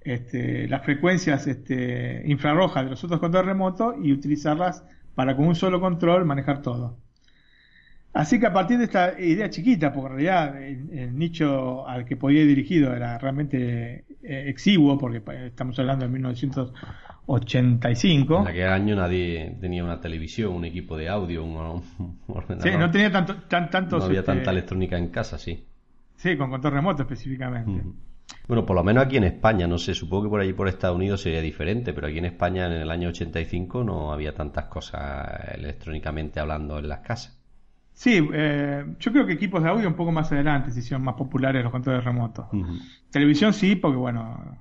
este, las frecuencias este, infrarrojas de los otros controles remotos y utilizarlas para con un solo control manejar todo. Así que a partir de esta idea chiquita, porque en realidad el, nicho al que podía ir dirigido era realmente eh, exiguo, porque estamos hablando de 1985. En aquel año nadie tenía una televisión, un equipo de audio, un, ordenador. Sí, no tenía tanto, tan, tantos, No había tanta este, electrónica en casa, sí. Sí, con control remoto específicamente. Bueno, por lo menos aquí en España, no sé, supongo que por allí por Estados Unidos sería diferente, pero aquí en España en el año 85 no había tantas cosas electrónicamente hablando en las casas. Sí, eh, yo creo que equipos de audio un poco más adelante se hicieron más populares los controles remotos. Televisión sí, porque bueno,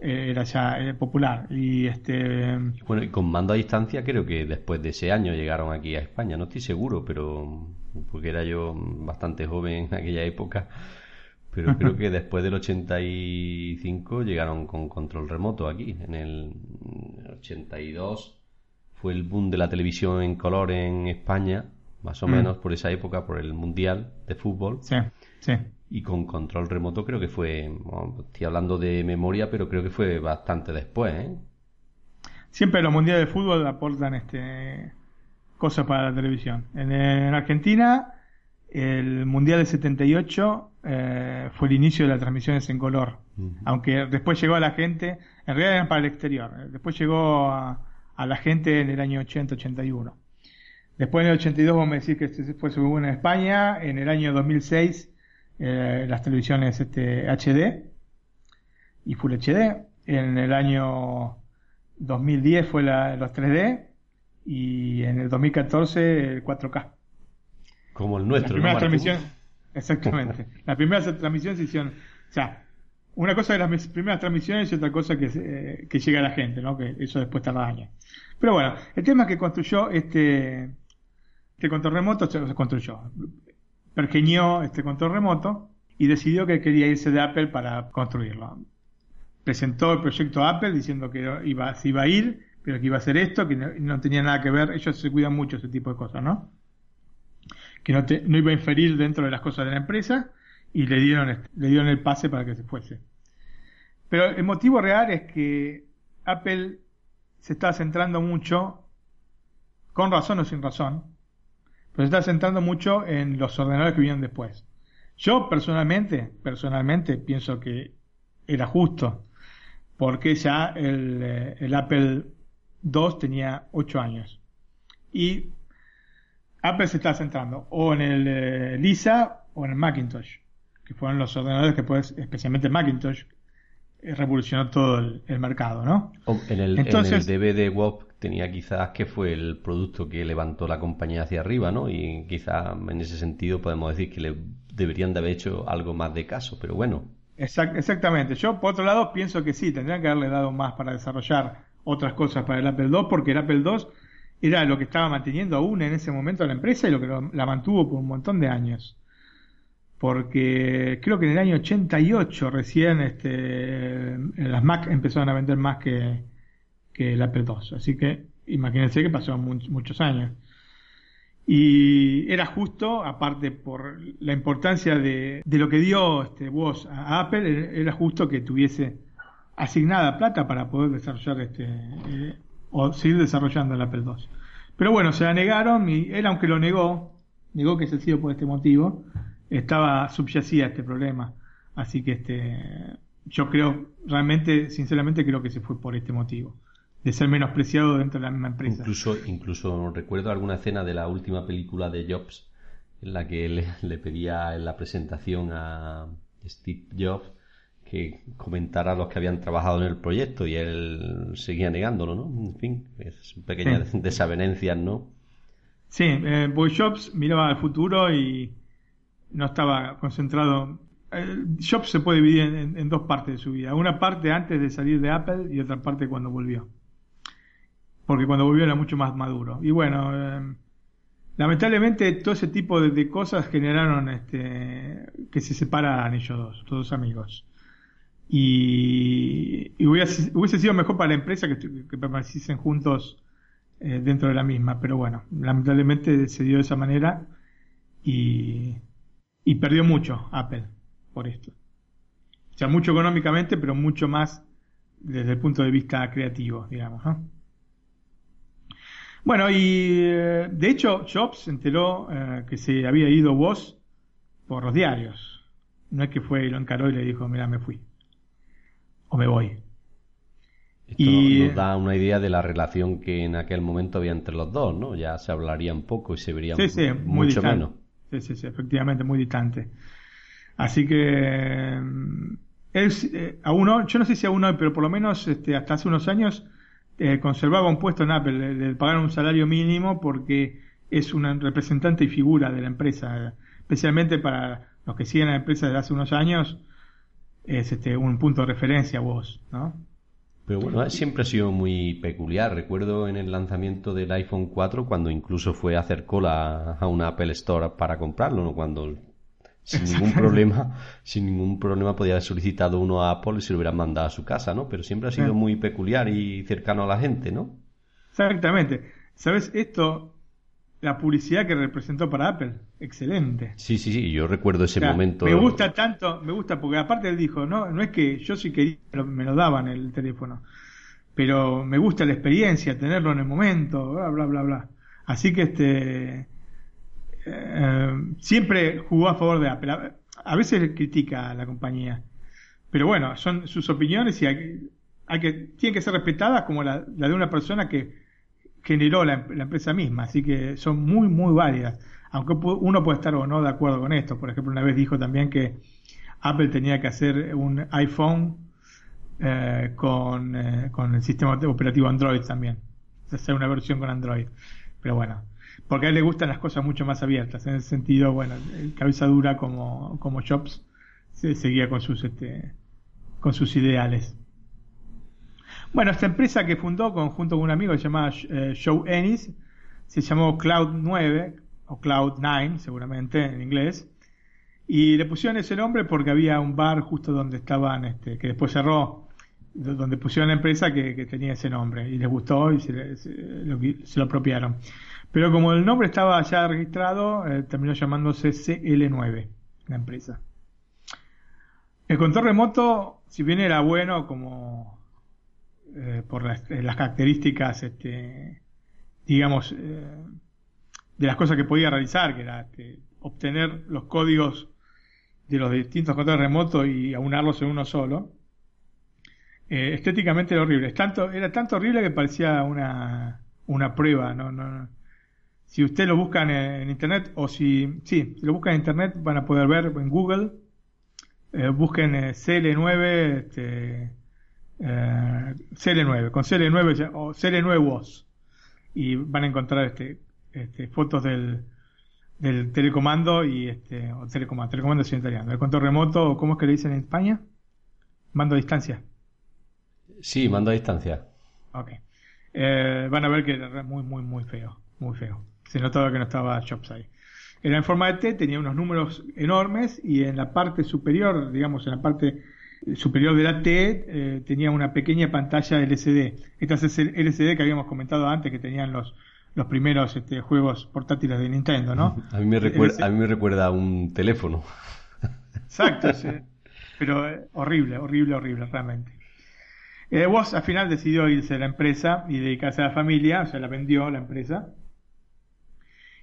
eh, era ya eh, popular. Y este. Bueno, y con mando a distancia creo que después de ese año llegaron aquí a España, no estoy seguro, pero porque era yo bastante joven en aquella época pero creo que después del 85 llegaron con control remoto aquí. En el 82 fue el boom de la televisión en color en España, más o mm. menos por esa época, por el Mundial de Fútbol. Sí, sí. Y con control remoto creo que fue, estoy hablando de memoria, pero creo que fue bastante después. ¿eh? Siempre los mundiales de fútbol aportan este cosas para la televisión. En, en Argentina, el mundial de 78 eh, fue el inicio de las transmisiones en color. Aunque después llegó a la gente, en realidad eran para el exterior, después llegó a, la gente en el año 80-81. Después en el 82 vamos a decir que este fue según en España, en el año 2006 eh, las televisiones este, HD y Full HD, en el año 2010 fue la, los 3D y en el 2014 el 4K. Como el nuestro, la transmisión, Exactamente. Las primeras transmisiones se hicieron, o sea, una cosa de las primeras transmisiones y otra cosa que, eh, que llega a la gente, ¿no? Que eso después tarda años. Pero bueno, el tema que construyó este, este control remoto, se, construyó, pergeñó este control remoto y decidió que quería irse de Apple para construirlo. Presentó el proyecto Apple diciendo que iba, se iba a ir, pero que iba a hacer esto, que no, tenía nada que ver. Ellos se cuidan mucho ese tipo de cosas, ¿no? que no, no iba a inferir dentro de las cosas de la empresa y le dieron, le dieron el pase para que se fuese. Pero el motivo real es que Apple se está centrando mucho, con razón o sin razón, pero se está centrando mucho en los ordenadores que vinieron después. Yo personalmente, personalmente pienso que era justo, porque ya el, eh, el Apple II tenía 8 años. Y Apple se está centrando o en el eh, Lisa o en el Macintosh, que fueron los ordenadores que puedes, especialmente el Macintosh, revolucionó todo el, mercado, ¿no? En el, Entonces, en el DVD WOP tenía quizás que fue el producto que levantó la compañía hacia arriba, ¿no? Y quizás en ese sentido podemos decir que le deberían de haber hecho algo más de caso, pero bueno. exactamente. Yo, por otro lado, pienso que sí, tendrían que haberle dado más para desarrollar otras cosas para el Apple II, porque el Apple II era lo que estaba manteniendo aún en ese momento la empresa y lo que la mantuvo por un montón de años. Porque creo que en el año 88 recién este, las Mac empezaron a vender más que, que el Apple II. Así que imagínense que pasaron muchos años. Y era justo, aparte por la importancia de, de lo que dio este Woz a Apple, era justo que tuviese asignada plata para poder desarrollar este eh, o seguir desarrollando el Apple II. Pero bueno, se la negaron y él, aunque lo negó, negó que se sido por este motivo, estaba subyacía este problema. Así que este, yo creo, realmente, sinceramente, creo que se fue por este motivo de ser menospreciado dentro de la misma empresa. Incluso, incluso recuerdo alguna escena de la última película de Jobs en la que le, le pedía en la presentación a Steve Jobs que comentara a los que habían trabajado en el proyecto y él seguía negándolo, ¿no? En fin, es pequeñas desavenencias, ¿no? Sí, eh, Boy Jobs miraba al futuro y no estaba concentrado. Eh, Jobs se puede dividir en, dos partes de su vida. Una parte antes de salir de Apple y otra parte cuando volvió porque cuando volvió era mucho más maduro. Y bueno, eh, lamentablemente todo ese tipo de, cosas generaron este, que se separan ellos dos, todos amigos. Y, hubiese, sido mejor para la empresa que, permaneciesen juntos eh, dentro de la misma, pero bueno, lamentablemente se dio de esa manera y, y perdió mucho Apple por esto. O sea, mucho económicamente, pero mucho más desde el punto de vista creativo, digamos, ¿no? Bueno, y eh, de hecho Jobs se enteró eh, que se había ido vos por los diarios. No es que fue y lo encaró y le dijo, mira, me fui. O me voy. Esto y... nos da una idea de la relación que en aquel momento había entre los dos, ¿no? Ya se hablaría un poco y se vería mucho menos. Sí, sí, sí, efectivamente, muy distante. Así que es, eh, a uno, yo no sé si a uno, pero por lo menos este, hasta hace unos años eh, conservaba un puesto en Apple, le, pagaron un salario mínimo porque es una representante y figura de la empresa, especialmente para los que siguen la empresa desde hace unos años, es este un punto de referencia vos, ¿no? Pero bueno, siempre ha sido muy peculiar. Recuerdo en el lanzamiento del iPhone 4 cuando incluso fue a hacer cola a una Apple Store para comprarlo, ¿no? Cuando sin ningún problema, sin ningún problema podía haber solicitado uno a Apple y se lo hubieran mandado a su casa, ¿no? Pero siempre ha sido muy peculiar y cercano a la gente, ¿no? Exactamente. ¿Sabes? Esto, la publicidad que representó para Apple, excelente. Sí, sí, sí, yo recuerdo ese momento. Me gusta tanto, me gusta, porque aparte él dijo, no, no es que yo sí quería, me lo daban el teléfono, pero me gusta la experiencia, tenerlo en el momento, bla, bla, bla, bla. Así que este eh, siempre jugó a favor de Apple. A, veces critica a la compañía, pero bueno, son sus opiniones y hay, que, tienen que ser respetadas como la, de una persona que generó la, empresa misma, así que son muy, muy válidas. Aunque uno puede estar o no de acuerdo con esto. Por ejemplo, una vez dijo también que Apple tenía que hacer un iPhone eh, con, eh, con el sistema operativo Android también. Hacer una versión con Android. Pero bueno, porque a él le gustan las cosas mucho más abiertas. En ese sentido, bueno, cabeza dura como, como Jobs se seguía con sus, este, con sus ideales. Bueno, esta empresa que fundó junto con un amigo llamaba eh, Joe Ennis, se llamó Cloud 9, o Cloud 9 seguramente en inglés, y le pusieron ese nombre porque había un bar justo donde estaban, este, que después cerró, donde pusieron la empresa que, tenía ese nombre, y les gustó y se, se lo apropiaron. Pero como el nombre estaba ya registrado, eh, terminó llamándose CL9, la empresa. El control remoto, si bien era bueno como eh, por eh, las, características, este, digamos, de las cosas que podía realizar, que era este, obtener los códigos de los distintos controles remotos y aunarlos en uno solo, estéticamente era horrible. tanto, era tanto horrible que parecía una, una prueba, no, no, si usted lo buscan en, internet, o si, sí, si lo buscan en internet, van a poder ver en Google eh, busquen eh, CL9, este, eh, CL9, con CL9 o CL9 WOS y van a encontrar este, este, fotos del, del telecomando y este, o telecomando, telecomando es italiano, el control remoto, ¿cómo es que le dicen en España? Mando a distancia. Sí, mando a distancia. Ok. Eh, van a ver que era muy, muy, muy feo, muy feo. Se notaba que no estaba Shopside. Era en forma de T, tenía unos números enormes y en la parte superior, digamos, en la parte superior de la T eh, tenía una pequeña pantalla LCD. Esta es el LCD que habíamos comentado antes que tenían los los primeros este, juegos portátiles de Nintendo, ¿no? A mí me recuerda, a mí me recuerda a un teléfono. Exacto, sí. pero eh, horrible, horrible, horrible, realmente. Eh, Woz al final decidió irse de la empresa y dedicarse a la familia, o sea, la vendió la empresa.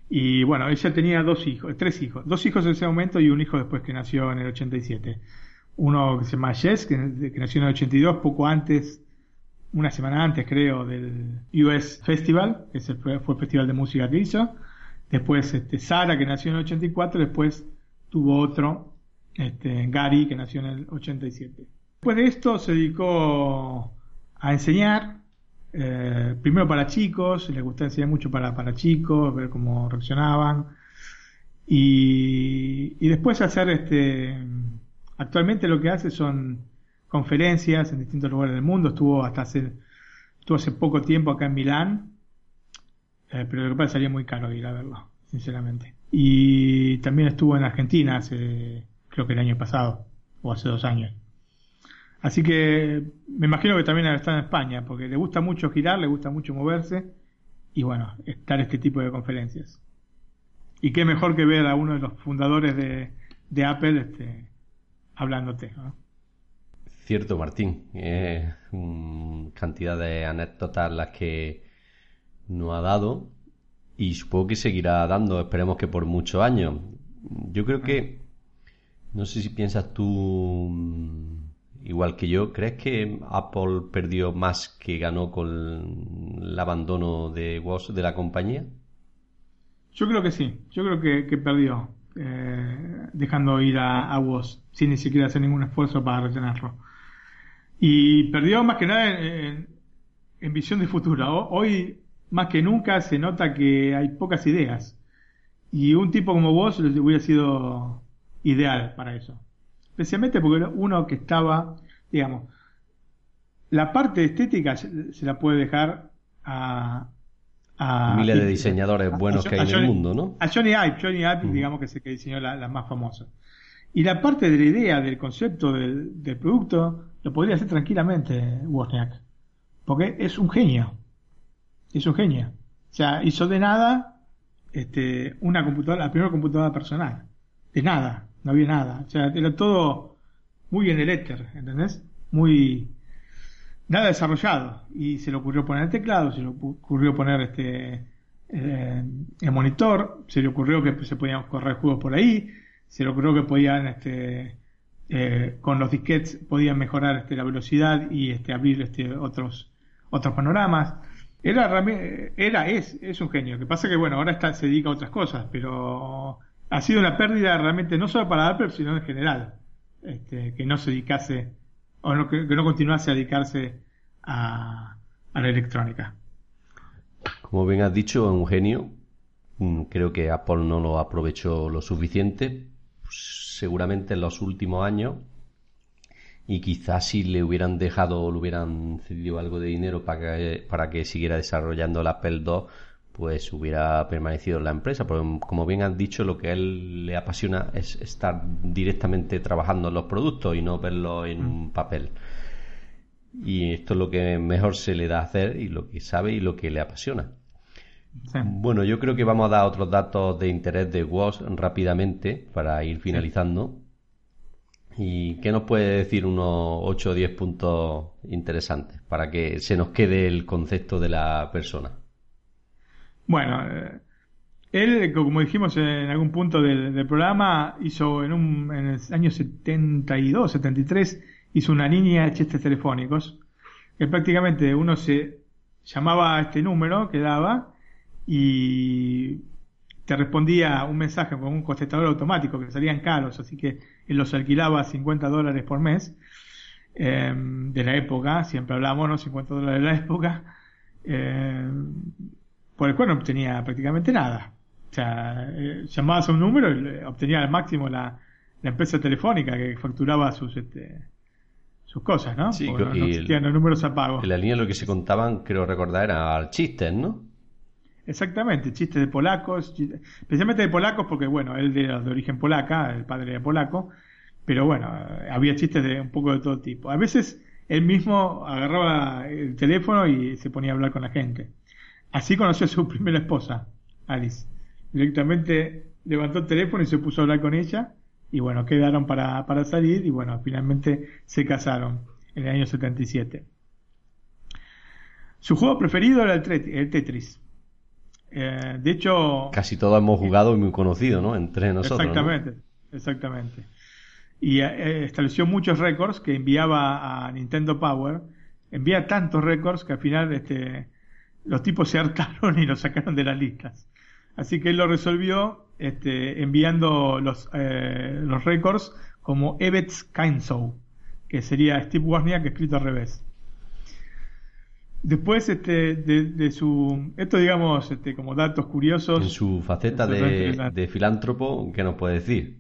Y bueno, ella tenía dos hijos, tres hijos, dos hijos en ese momento y un hijo después que nació en el 87. Uno que se llama Jess, que, que nació en el 82, poco antes una semana antes, creo, del US Festival, que fue, el festival de música que hizo. Después este, Sara, que nació en el 84. Después tuvo otro, este, Gary, que nació en el 87. Después de esto se dedicó a enseñar, eh, primero para chicos, le gustaba enseñar mucho para, para chicos, ver cómo reaccionaban. Y, y después hacer, este, actualmente lo que hace son conferencias en distintos lugares del mundo, estuvo hasta hace, estuvo hace poco tiempo acá en Milán, eh, pero lo que pasa salía muy caro ir a verlo, sinceramente. Y también estuvo en Argentina hace, creo que el año pasado, o hace dos años. Así que me imagino que también está en España, porque le gusta mucho girar, le gusta mucho moverse, y bueno, estar este tipo de conferencias. Y qué mejor que ver a uno de los fundadores de, de Apple este, hablándote. ¿no? Cierto, Martín. cantidad de anécdotas las que nos ha dado y supongo que seguirá dando, esperemos que por muchos años. Yo creo que, no sé si piensas tú igual que yo, ¿crees que Apple perdió más que ganó con el abandono de WOS de la compañía? Yo creo que sí, yo creo que, perdió, eh, dejando ir a, a sin ni siquiera hacer ningún esfuerzo para retenerlo. Y perdió más que nada en, visión de futuro. Hoy, más que nunca, se nota que hay pocas ideas. Y un tipo como vos hubiera sido ideal para eso. Especialmente porque uno que estaba, digamos, la parte estética se la puede dejar a, a miles de diseñadores buenos que hay en el mundo, ¿no? A Johnny Ive, Johnny Ive, digamos que es el que diseñó las la más famosas. Y la parte de la idea, del concepto del, del producto, lo podría hacer tranquilamente Wozniak. Porque es un genio. Es un genio. O sea, hizo de nada este, una computadora, la primera computadora personal. De nada, no había nada. O sea, era todo muy en el éter, ¿entendés? Muy nada desarrollado. Y se le ocurrió poner el teclado, se le ocurrió poner este eh, el monitor, se le ocurrió que se podían correr juegos por ahí, se le ocurrió que podían este, eh, con los disquetes podían mejorar este, la velocidad y este, abrir este, otros, otros panoramas. Era, era es, es un genio. que pasa que, bueno, ahora está, se dedica a otras cosas, pero ha sido una pérdida realmente no solo para Apple, sino en general. Este, que no se dedicase, o no, que, no continuase a dedicarse a, a la electrónica. Como bien has dicho, un genio. Mm, creo que Apple no lo aprovechó lo suficiente seguramente en los últimos años y quizás si le hubieran dejado o le hubieran cedido algo de dinero para que, para que siguiera desarrollando la Apple II, pues hubiera permanecido en la empresa. Porque como bien han dicho, lo que a él le apasiona es estar directamente trabajando en los productos y no verlo en un papel. Y esto es lo que mejor se le da a hacer y lo que sabe y lo que le apasiona. Bueno, yo creo que vamos a dar otros datos de interés de WOS rápidamente para ir finalizando. ¿Y qué nos puede decir unos 8 o 10 puntos interesantes para que se nos quede el concepto de la persona? Bueno, eh, él, como dijimos en algún punto del, programa, hizo en, un, en el año 72, 73, hizo una línea de chistes telefónicos que prácticamente uno se llamaba a este número que daba y te respondía un mensaje con un contestador automático que salían caros, así que él los alquilaba a 50 dólares por mes em, de la época, siempre hablamos, ¿no? 50 dólares de la época, em, por el cual no obtenía prácticamente nada. O sea, eh, llamabas a un número y obtenía al máximo la, la empresa telefónica que facturaba sus este, sus cosas, ¿no? Sí, no, el- existían los números a pago. En la línea lo que se contaban, creo recordar, era chistes, ¿no? Exactamente, chistes de polacos, chistes- especialmente de polacos porque, bueno, él era de origen polaca, el padre era polaco, pero bueno, había chistes de un poco de todo tipo. A veces él mismo agarraba el teléfono y se ponía a hablar con la gente. Así conoció a su primera esposa, Alice. Directamente levantó el teléfono y se puso a hablar con ella y bueno, quedaron para, para salir y bueno, finalmente se casaron en el año 77. Su juego preferido era el, Tetris. Eh, de hecho, Casi todos hemos jugado y muy conocido, ¿no? Entre nosotros. ¿no? exactamente, exactamente. Y eh, estableció muchos récords que enviaba a Nintendo Power. Envía tantos récords que al final este, los tipos se hartaron y lo sacaron de las listas. Así que él lo resolvió este, enviando los, eh, los récords como Evets Kainzow, que sería Steve Wozniak escrito al revés. Después este, de, de su... Esto digamos este, como datos curiosos. En su faceta de, de filántropo, ¿qué nos puede decir?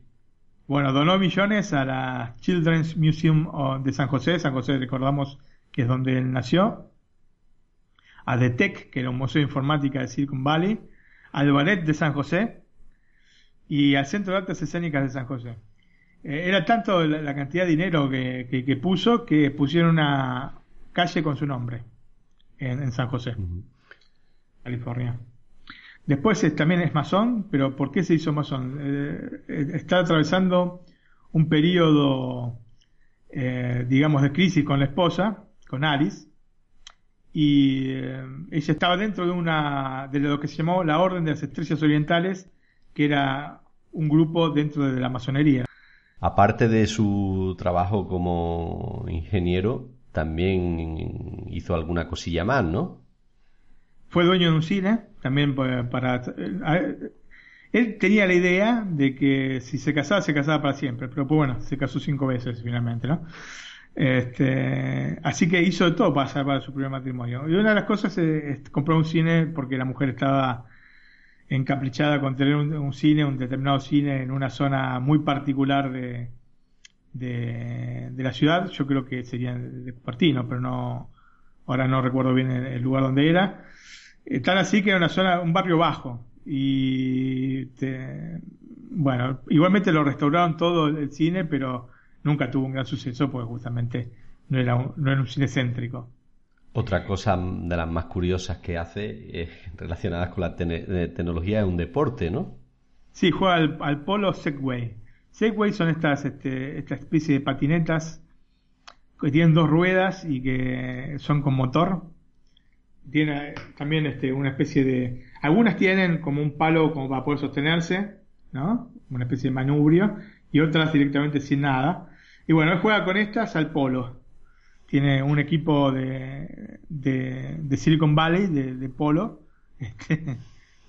Bueno, donó millones a la Children's Museum de San José. San José, recordamos que es donde él nació. A The Tech, que era un museo de informática de Silicon Valley. Al Ballet de San José. Y al Centro de Artes Escénicas de San José. Eh, era tanto la, la cantidad de dinero que, que- que puso que pusieron una calle con su nombre en, en San José, California. Después es- también es masón, pero ¿por qué se hizo masón? Eh, eh, está atravesando un periodo, eh, digamos, de crisis con la esposa, con Alice, y eh, ella estaba dentro de una de lo que se llamó la Orden de las Estrellas Orientales, que era un grupo dentro de la masonería. Aparte de su trabajo como ingeniero, también hizo alguna cosilla más, ¿no? Fue dueño de un cine, también pa- para... eh, Él tenía la idea de que si se casaba, se casaba para siempre, pero pues bueno, se casó cinco veces finalmente, ¿no? Este, así que hizo de todo para salvar su primer matrimonio. Y una de las cosas es, es compró un cine porque la mujer estaba encaprichada con tener un, cine, un determinado cine en una zona muy particular de, de, de la ciudad. Yo creo que sería de Cupertino, pero no, ahora no recuerdo bien el, lugar donde era. Eh, Tal así que era una zona, un barrio bajo. Y bueno, igualmente lo restauraron todo el cine, pero nunca tuvo un gran suceso porque justamente no era un, no era un cine céntrico. Otra cosa de las más curiosas que hace es relacionadas con la eh, tecnología es un deporte, ¿no? Sí, juega al, al polo Segway. Segway son estas, este, esta especie de patinetas que tienen dos ruedas y que son con motor. Tiene eh, también este, una especie de... Algunas tienen como un palo como para poder sostenerse, ¿no? Una especie de manubrio. Y otras directamente sin nada. Y bueno, él juega con estas al polo. Tiene un equipo de, de, de Silicon Valley, de, de polo. Este,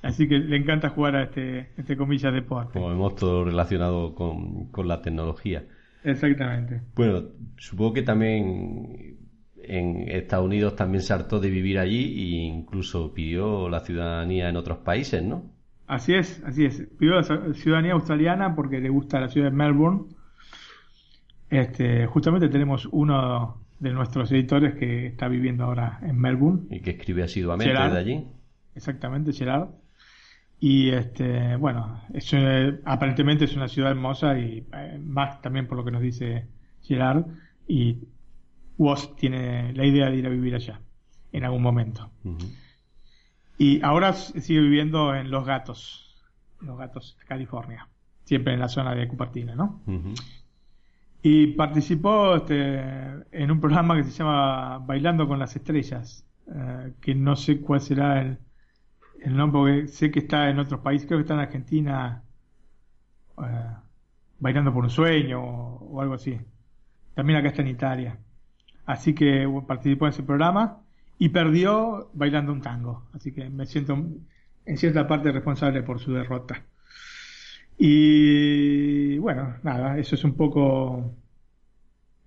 así que le encanta jugar a este, este comillas deporte. Como vemos todo relacionado con, con la tecnología. Exactamente. Bueno, supongo que también en Estados Unidos también se hartó de vivir allí e incluso pidió la ciudadanía en otros países, ¿no? Así es, así es. Pidió la ci- ciudadanía australiana porque le gusta la ciudad de Melbourne. Este, justamente tenemos uno de nuestros editores que está viviendo ahora en Melbourne, Y que escribe asiduamente Gerard. desde allí. exactamente, Gerard. Y este, bueno, es, eh, aparentemente es una ciudad hermosa y eh, más también por lo que nos dice Gerard. Y Woz tiene la idea de ir a vivir allá en algún momento. Y ahora sigue viviendo en Los Gatos, Los Gatos, California, siempre en la zona de Cupertino, ¿no? Y participó este, en un programa que se llama Bailando con las Estrellas, eh, que no sé cuál será el, nombre, porque sé que está en otros países, creo que está en Argentina, eh, Bailando por un Sueño o, algo así. También acá está en Italia. Así que participó en ese programa y perdió bailando un tango. Así que me siento en cierta parte responsable por su derrota. Y bueno, nada, eso es un poco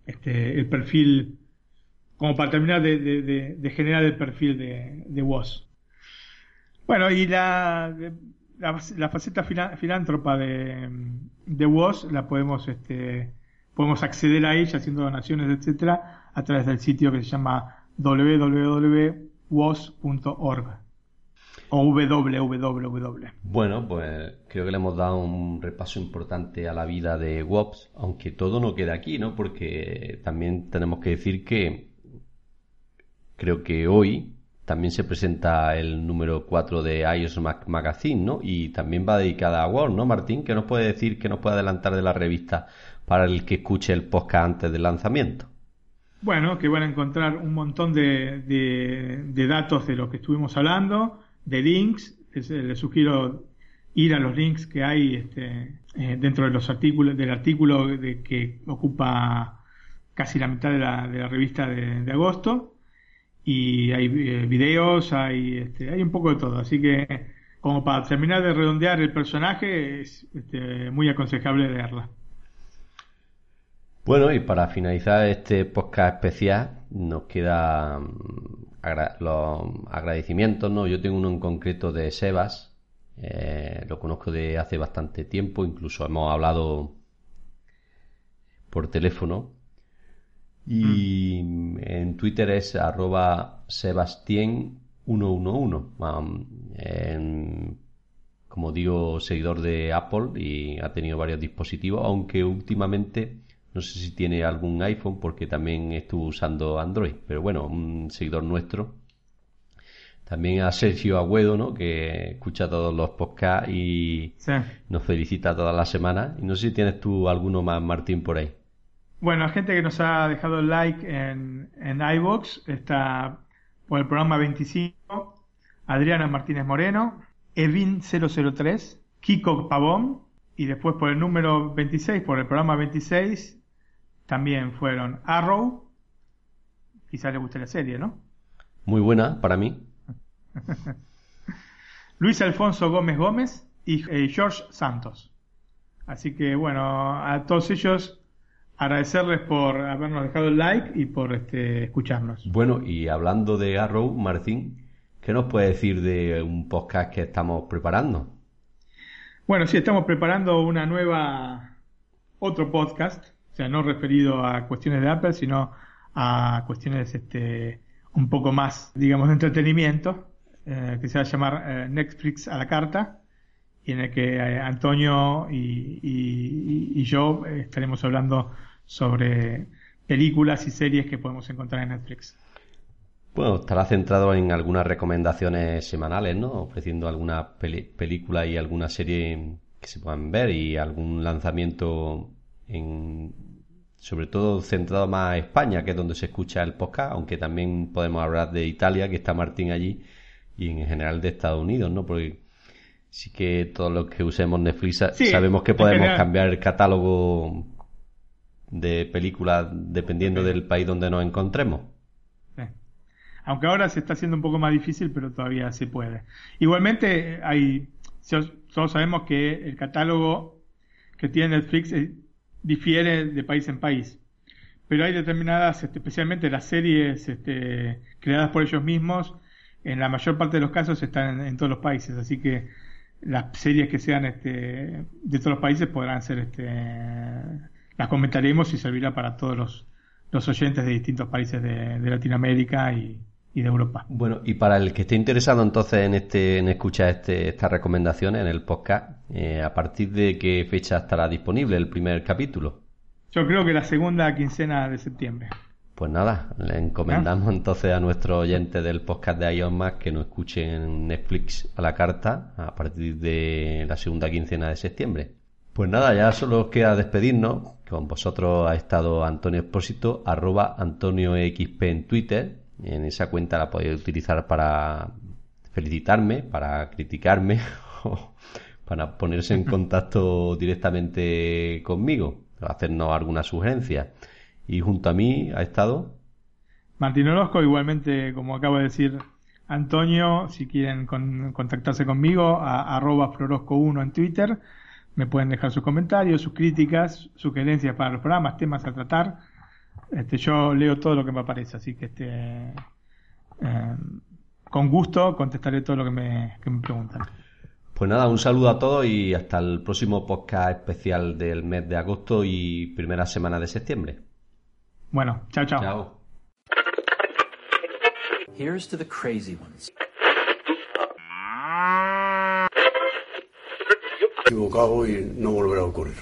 este, el perfil, como para terminar de, generar el perfil de, de Woz. Bueno, y la, la, faceta filántropa de, de Woz la podemos, este, podemos acceder a ella haciendo donaciones, etcétera, a través del sitio que se llama www.woz.org o www. Bueno, pues creo que le hemos dado un repaso importante a la vida de Wops, aunque todo no queda aquí, ¿no? Porque también tenemos que decir que creo que hoy también se presenta el número 4 de iOS Magazine, ¿no? Y también va dedicada a Word, ¿no, Martín? ¿Qué nos puede decir, que nos puede adelantar de la revista para el que escuche el podcast antes del lanzamiento? Bueno, que van a encontrar un montón de, de, datos de lo que estuvimos hablando, de links. Les, sugiero ir a los links que hay este, eh, dentro de los artículos, del artículo de, que ocupa casi la mitad de la, de la revista de agosto y hay eh, videos, hay, este, hay un poco de todo. Así que, como para terminar de redondear el personaje, es este, muy aconsejable leerla. Bueno, y para finalizar este podcast especial, nos queda mm, los agradecimientos, ¿no? Yo tengo uno en concreto de Sebas, eh, lo conozco de hace bastante tiempo, incluso hemos hablado por teléfono y en Twitter es arroba Sebastien111. como digo, seguidor de Apple y ha tenido varios dispositivos, aunque últimamente no sé si tiene algún iPhone porque también estuvo usando Android. Pero bueno, un seguidor nuestro. También a Sergio Agüedo, ¿no? Que escucha todos los podcasts y nos felicita todas las semanas. Y no sé si tienes tú alguno más, Martín, por ahí. Bueno, a gente que nos ha dejado el like en, en iVox está por el programa 25, Adriana Martínez Moreno, Evin003, Kiko Pavón, y después por el número 26, por el programa 26, también fueron Arrow, quizás le guste la serie, ¿no? Muy buena para mí. Luis Alfonso Gómez Gómez y eh, George Santos. Así que bueno, a todos ellos agradecerles por habernos dejado el like y por este, escucharnos. Bueno, y hablando de Arrow, Martín, ¿qué nos puede decir de un podcast que estamos preparando? Bueno, sí, estamos preparando una nueva, otro podcast, o sea, no referido a cuestiones de Apple, sino a cuestiones este, un poco más, digamos, de entretenimiento, eh, que se va a llamar eh, Netflix a la carta, y en el que eh, Antonio y, y yo estaremos hablando sobre películas y series que podemos encontrar en Netflix. Bueno, estará centrado en algunas recomendaciones semanales, ¿no? Ofreciendo alguna película y alguna serie que se puedan ver y algún lanzamiento en sobre todo centrado más a España, que es donde se escucha el podcast, aunque también podemos hablar de Italia, que está Martín allí, y en general de Estados Unidos, ¿no? Porque sí que todos los que usemos Netflix sabemos que podemos cambiar el catálogo de películas dependiendo del país donde nos encontremos. Aunque ahora se está haciendo un poco más difícil, pero todavía se puede. Igualmente, hay, todos sabemos que el catálogo que tiene Netflix difiere de país en país. Pero hay determinadas, este, especialmente las series este, creadas por ellos mismos, en la mayor parte de los casos están en, todos los países. Así que las series que sean este, de todos los países podrán ser este, las comentaremos y servirá para todos los, los oyentes de distintos países de, Latinoamérica y, de Europa. Bueno, y para el que esté interesado entonces en este en escuchar este, estas recomendaciones en el podcast, eh, ¿a partir de qué fecha estará disponible el primer capítulo? Yo creo que la segunda quincena de septiembre. Pues nada, le encomendamos entonces a nuestros oyentes del podcast de iOS Más que nos escuchen Netflix a la carta a partir de la segunda quincena de septiembre. Pues nada, ya solo queda despedirnos. Con vosotros ha estado Antonio Expósito, arroba Antonio XP en Twitter. En esa cuenta la podéis utilizar para felicitarme, para criticarme o para ponerse en contacto directamente conmigo, hacernos alguna sugerencia. Y junto a mí ha estado Martín Orozco, igualmente, como acabo de decir Antonio, si quieren contactarse conmigo, a arroba florosco1 en Twitter. Me pueden dejar sus comentarios, sus críticas, sugerencias para los programas, temas a tratar. Este, yo leo todo lo que me aparece, así que este, eh, con gusto contestaré todo lo que me, que me preguntan. Pues nada, un saludo a todos y hasta el próximo podcast especial del mes de agosto y primera semana de septiembre. Bueno, chao, chao. Chao. Here's to the crazy ones. equivocado y no volverá a ocurrir.